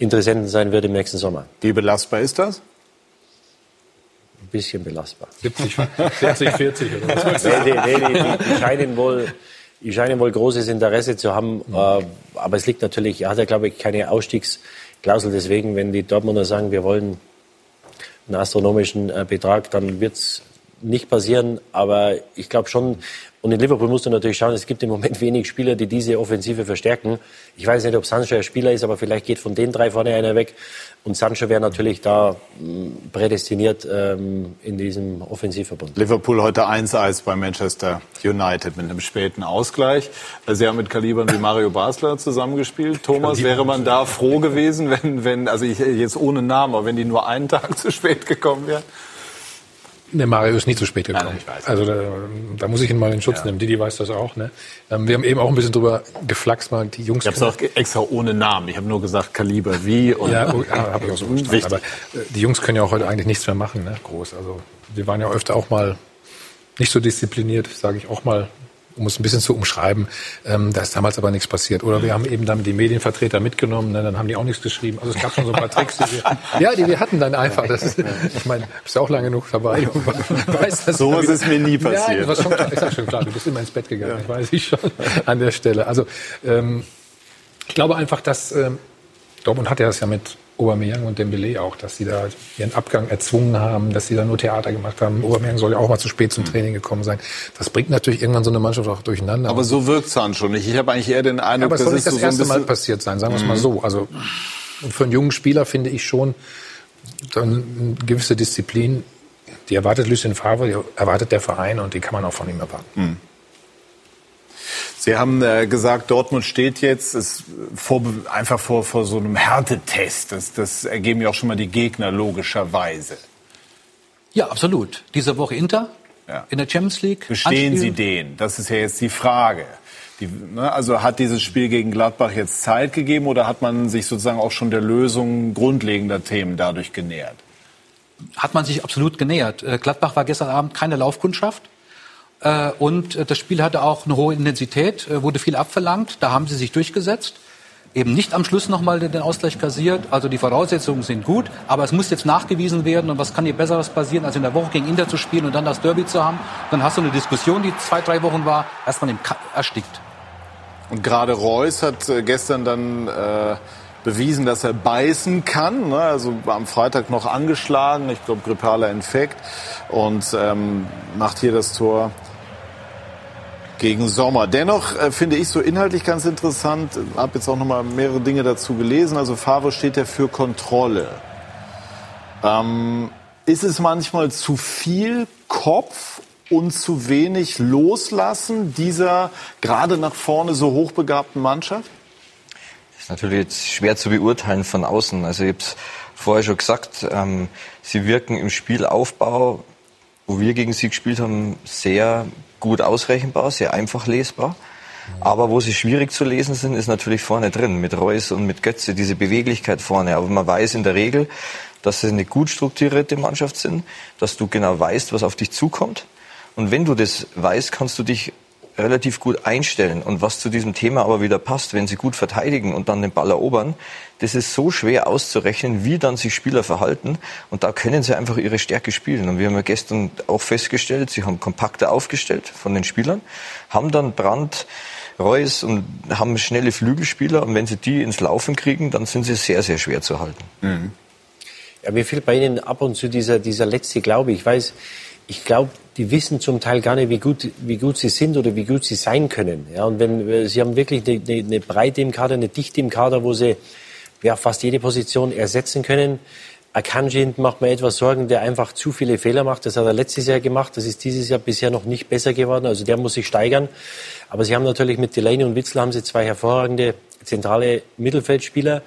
Interessenten sein wird im nächsten Sommer. Wie belastbar ist das? Ein bisschen belastbar. 70, 40, 40 oder was nee, nee, nee, nee, die, die scheinen wohl, die scheinen wohl großes Interesse zu haben. Äh, aber es liegt natürlich, er hat ja, glaube ich, keine Ausstiegsklausel. Deswegen, wenn die Dortmunder sagen, wir wollen einen astronomischen äh, Betrag, dann wird es nicht passieren. Aber ich glaube schon, und in Liverpool musst du natürlich schauen, es gibt im Moment [laughs] wenig Spieler, die diese Offensive verstärken. Ich weiß nicht, ob Sancho ein Spieler ist, aber vielleicht geht von den drei vorne einer weg. Und Sancho wäre natürlich da mh, prädestiniert ähm, in diesem Offensivverbund. Liverpool heute 1-1 bei Manchester United mit einem späten Ausgleich. Sie haben mit Kalibern wie Mario Basler zusammengespielt. [laughs] Thomas, wäre man da froh gewesen, wenn, wenn, also ich jetzt ohne Namen, aber wenn die nur einen Tag [laughs] zu spät gekommen wären? Der Mario ist nie zu spät gekommen. Also da, da muss ich ihn mal in Schutz nehmen. Didi weiß das auch. Ne? Ähm, Wir haben eben auch ein bisschen drüber geflaxt, mal die Jungs. Ich habe es auch extra ohne Namen. Ich habe nur gesagt Kaliber wie und ja, oh, ja habe ich auch so [laughs] verstanden. Wichtig. Aber äh, die Jungs können ja auch heute eigentlich nichts mehr machen, ne? groß. Also wir waren ja öfter auch mal nicht so diszipliniert, sage ich auch mal, um es ein bisschen zu umschreiben. Ähm, da ist damals aber nichts passiert. Oder wir haben eben dann die Medienvertreter mitgenommen, ne? dann haben die auch nichts geschrieben. Also es gab schon so ein paar Tricks, die wir, [laughs] ja, die wir hatten dann einfach. Das ist, ich meine, bist ja auch lange genug dabei. Du dass So ist es mir nie passiert. Ja, das war schon ist ja schon klar. Du bist immer ins Bett gegangen, ich weiß ich schon an der Stelle. Also ähm, ich glaube einfach, dass ähm, Dortmund hat ja das ja mit Aubameyang und Dembele auch, dass sie da ihren Abgang erzwungen haben, dass sie da nur Theater gemacht haben. Aubameyang soll ja auch mal zu spät zum Training gekommen sein. Das bringt natürlich irgendwann so eine Mannschaft auch durcheinander. Aber so wirkt Sancho nicht. Ich habe eigentlich eher den ja, Eindruck, aber es soll nicht das so erste Mal passiert sein, sagen wir es mal Mhm. so. Also für einen jungen Spieler finde ich schon dann eine gewisse Disziplin, die erwartet Lucien Favre, die erwartet der Verein und die kann man auch von ihm erwarten. Mhm. Sie haben äh, gesagt, Dortmund steht jetzt ist vor, einfach vor, vor so einem Härtetest. Das, das ergeben ja auch schon mal die Gegner logischerweise. Ja, absolut. Diese Woche Inter Ja. in der Champions League. Bestehen Sie Anspielen. den? Das ist ja jetzt die Frage. Die, ne, also hat dieses Spiel gegen Gladbach jetzt Zeit gegeben oder hat man sich sozusagen auch schon der Lösung grundlegender Themen dadurch genähert? Hat man sich absolut genähert. Äh, Gladbach war gestern Abend keine Laufkundschaft. Äh, Und äh, das Spiel hatte auch eine hohe Intensität, äh, wurde viel abverlangt. Da haben sie sich durchgesetzt. Eben nicht am Schluss nochmal den Ausgleich kassiert. Also die Voraussetzungen sind gut, aber es muss jetzt nachgewiesen werden. Und was kann hier Besseres passieren, als in der Woche gegen Inter zu spielen und dann das Derby zu haben? Dann hast du eine Diskussion, die zwei, drei Wochen war, erstmal im Ka erstickt. Und gerade Reus hat gestern dann äh, bewiesen, dass er beißen kann. Ne? Also am Freitag noch angeschlagen, ich glaube grippaler Infekt und ähm, macht hier das Tor gegen Sommer. Dennoch äh, finde ich so inhaltlich ganz interessant, habe jetzt auch noch mal mehrere Dinge dazu gelesen. Also Favre steht ja für Kontrolle. Ähm, ist es manchmal zu viel Kopf und zu wenig Loslassen dieser gerade nach vorne so hochbegabten Mannschaft? Das ist natürlich jetzt schwer zu beurteilen von außen. Also ich habe es vorher schon gesagt, ähm, sie wirken im Spielaufbau, wo wir gegen sie gespielt haben, sehr gut ausrechenbar, sehr einfach lesbar. Aber wo sie schwierig zu lesen sind, ist natürlich vorne drin, mit Reus und mit Götze, diese Beweglichkeit vorne. Aber man weiß in der Regel, dass sie eine gut strukturierte Mannschaft sind, dass du genau weißt, was auf dich zukommt. Und wenn du das weißt, kannst du dich relativ gut einstellen. Und was zu diesem Thema aber wieder passt, wenn sie gut verteidigen und dann den Ball erobern, das ist so schwer auszurechnen, wie dann sich Spieler verhalten. Und da können sie einfach ihre Stärke spielen. Und wir haben ja gestern auch festgestellt, sie haben kompakter aufgestellt von den Spielern, haben dann Brand, Reus und haben schnelle Flügelspieler. Und wenn sie die ins Laufen kriegen, dann sind sie sehr, sehr schwer zu halten. Mhm. Ja, mir fehlt bei Ihnen ab und zu dieser, dieser letzte Glaube. Ich weiß, ich glaube, die wissen zum Teil gar nicht, wie gut, wie gut sie sind oder wie gut sie sein können. Ja, und wenn, äh, sie haben wirklich eine, eine, Breite im Kader, eine Dichte im Kader, wo sie ja, fast jede Position ersetzen können. Akanji macht mir etwas Sorgen, der einfach zu viele Fehler macht. Das hat er letztes Jahr gemacht. Das ist dieses Jahr bisher noch nicht besser geworden. Also der muss sich steigern. Aber sie haben natürlich mit Delaney und Witzel haben sie zwei hervorragende zentrale Mittelfeldspieler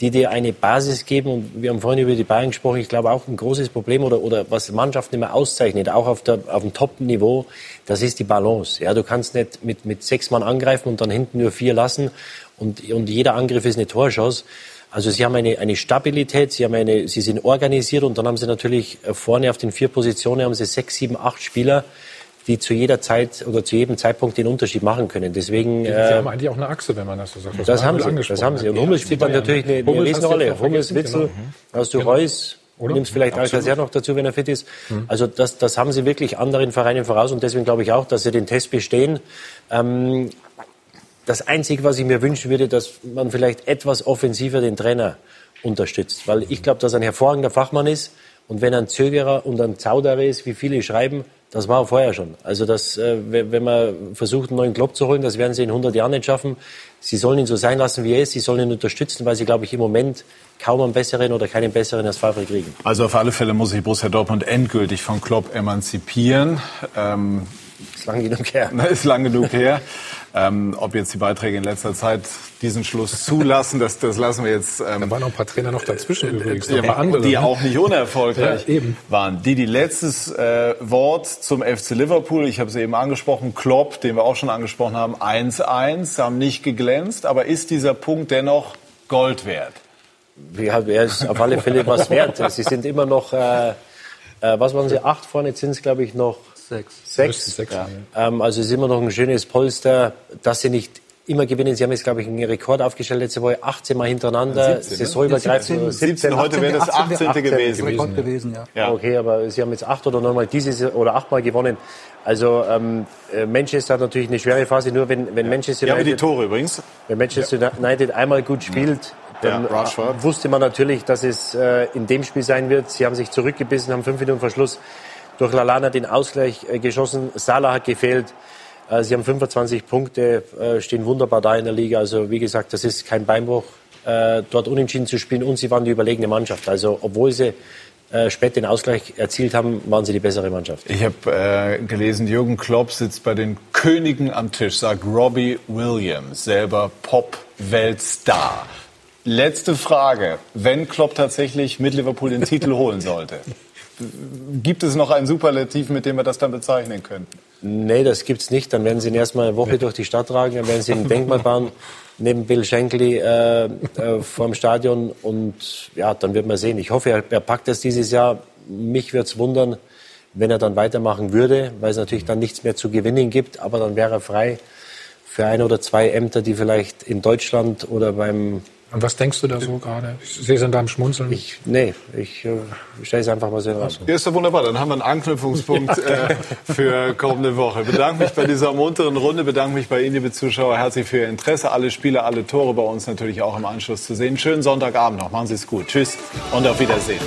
die dir eine Basis geben. Und wir haben vorhin über die Bayern gesprochen. Ich glaube auch ein großes Problem oder, oder was Mannschaften immer auszeichnet, auch auf, der, auf dem Top-Niveau, das ist die Balance. Ja, du kannst nicht mit, mit sechs Mann angreifen und dann hinten nur vier lassen und, und jeder Angriff ist eine Torschuss. Also sie haben eine, eine Stabilität, sie, haben eine, sie sind organisiert und dann haben sie natürlich vorne auf den vier Positionen haben sie sechs, sieben, acht Spieler, die zu jeder Zeit oder zu jedem Zeitpunkt den Unterschied machen können. Deswegen, Sie äh, haben eigentlich auch eine Achse, wenn man das so sagt. Das, das haben, Sie, das haben Sie. Und Hummels spielt dann natürlich eine, eine Riesenrolle. Hummels, Witzel, genau. hast du genau. Reus, oder? Nimmst vielleicht Alcacer noch dazu, wenn er fit ist. Mhm. Also das, das haben sie wirklich anderen Vereinen voraus und deswegen glaube ich auch, dass sie den Test bestehen. Ähm, das Einzige, was ich mir wünschen würde, dass man vielleicht etwas offensiver den Trainer unterstützt, weil ich glaube, dass er ein hervorragender Fachmann ist und wenn er ein Zögerer und ein Zauderer ist, wie viele schreiben, das war vorher schon. Also das, äh, wenn man versucht, einen neuen Club zu holen, das werden sie in 100 Jahren nicht schaffen. Sie sollen ihn so sein lassen, wie er ist. Sie sollen ihn unterstützen, weil sie, glaube ich, im Moment kaum einen besseren oder keinen besseren als Favre kriegen. Also auf alle Fälle muss sich Borussia Dortmund endgültig von Klopp emanzipieren. Ähm, ist lang genug her. [laughs] Ist lang genug her. Ähm, ob jetzt die Beiträge in letzter Zeit diesen Schluss zulassen, das, das lassen wir jetzt. Ähm, da waren noch ein paar Trainer noch dazwischen äh, übrigens. Ja, aber andere, die ne? auch nicht unerfolgreich ja, waren. Die, die letztes äh, Wort zum FC Liverpool, ich habe es eben angesprochen, Klopp, den wir auch schon angesprochen haben, 1-1, haben nicht geglänzt, aber ist dieser Punkt dennoch Gold wert? Ja, er ist auf alle Fälle was wert. Sie sind immer noch, äh, äh, was waren sie, acht vorne, jetzt sind es glaube ich noch Sechs. Sechs. Sechs ja. Ähm, also es ist immer noch ein schönes Polster, dass sie nicht immer gewinnen. Sie haben jetzt, glaube ich, einen Rekord aufgestellt letzte Woche, 18 Mal hintereinander, 17, saisonübergreifend. Ne? 17, 17, heute wäre das 18. 18. gewesen. Rekord gewesen ja. ja. Okay, aber Sie haben jetzt acht oder neunmal dieses oder achtmal gewonnen. Also ähm, äh, Manchester hat natürlich eine schwere Phase, nur wenn, wenn Manchester United... Ja, die Tore übrigens. Wenn Manchester ja. United einmal gut spielt, dann ja, wusste man natürlich, dass es äh, in dem Spiel sein wird. Sie haben sich zurückgebissen, haben fünf Minuten Verschluss durch Lalana den Ausgleich äh, geschossen. Salah hat gefehlt. Äh, sie haben 25 Punkte, äh, stehen wunderbar da in der Liga. Also wie gesagt, das ist kein Beinbruch, dort unentschieden zu spielen. Und sie waren die überlegene Mannschaft. Also obwohl sie spät den Ausgleich erzielt haben, waren sie die bessere Mannschaft. Ich habe äh, gelesen, Jürgen Klopp sitzt bei den Königen am Tisch, sagt Robbie Williams, selber Pop-Weltstar. Letzte Frage. Wenn Klopp tatsächlich mit Liverpool den Titel holen sollte, [laughs] Gibt es noch ein Superlativ, mit dem wir das dann bezeichnen können? Nee, das gibt's nicht. Dann werden sie ihn erstmal eine Woche durch die Stadt tragen, dann werden sie ein Denkmal bauen [laughs] neben Bill Shankly äh, äh, vor dem Stadion und ja, dann wird man sehen. Ich hoffe, er, er packt das dieses Jahr. Mich würde es wundern, wenn er dann weitermachen würde, weil es natürlich dann nichts mehr zu gewinnen gibt, aber dann wäre er frei für ein oder zwei Ämter, die vielleicht in Deutschland oder beim Und was denkst du da so gerade? Ich sehe es an deinem Schmunzeln. Ich, nee, ich äh, stelle es einfach mal so raus. Ja, ist doch wunderbar. Dann haben wir einen Anknüpfungspunkt [laughs] äh, für kommende Woche. Bedanke mich bei dieser munteren Runde, bedanke mich bei Ihnen, liebe Zuschauer, herzlich für Ihr Interesse. Alle Spiele, alle Tore bei uns natürlich auch im Anschluss zu sehen. Schönen Sonntagabend noch. Machen Sie es gut. Tschüss und auf Wiedersehen.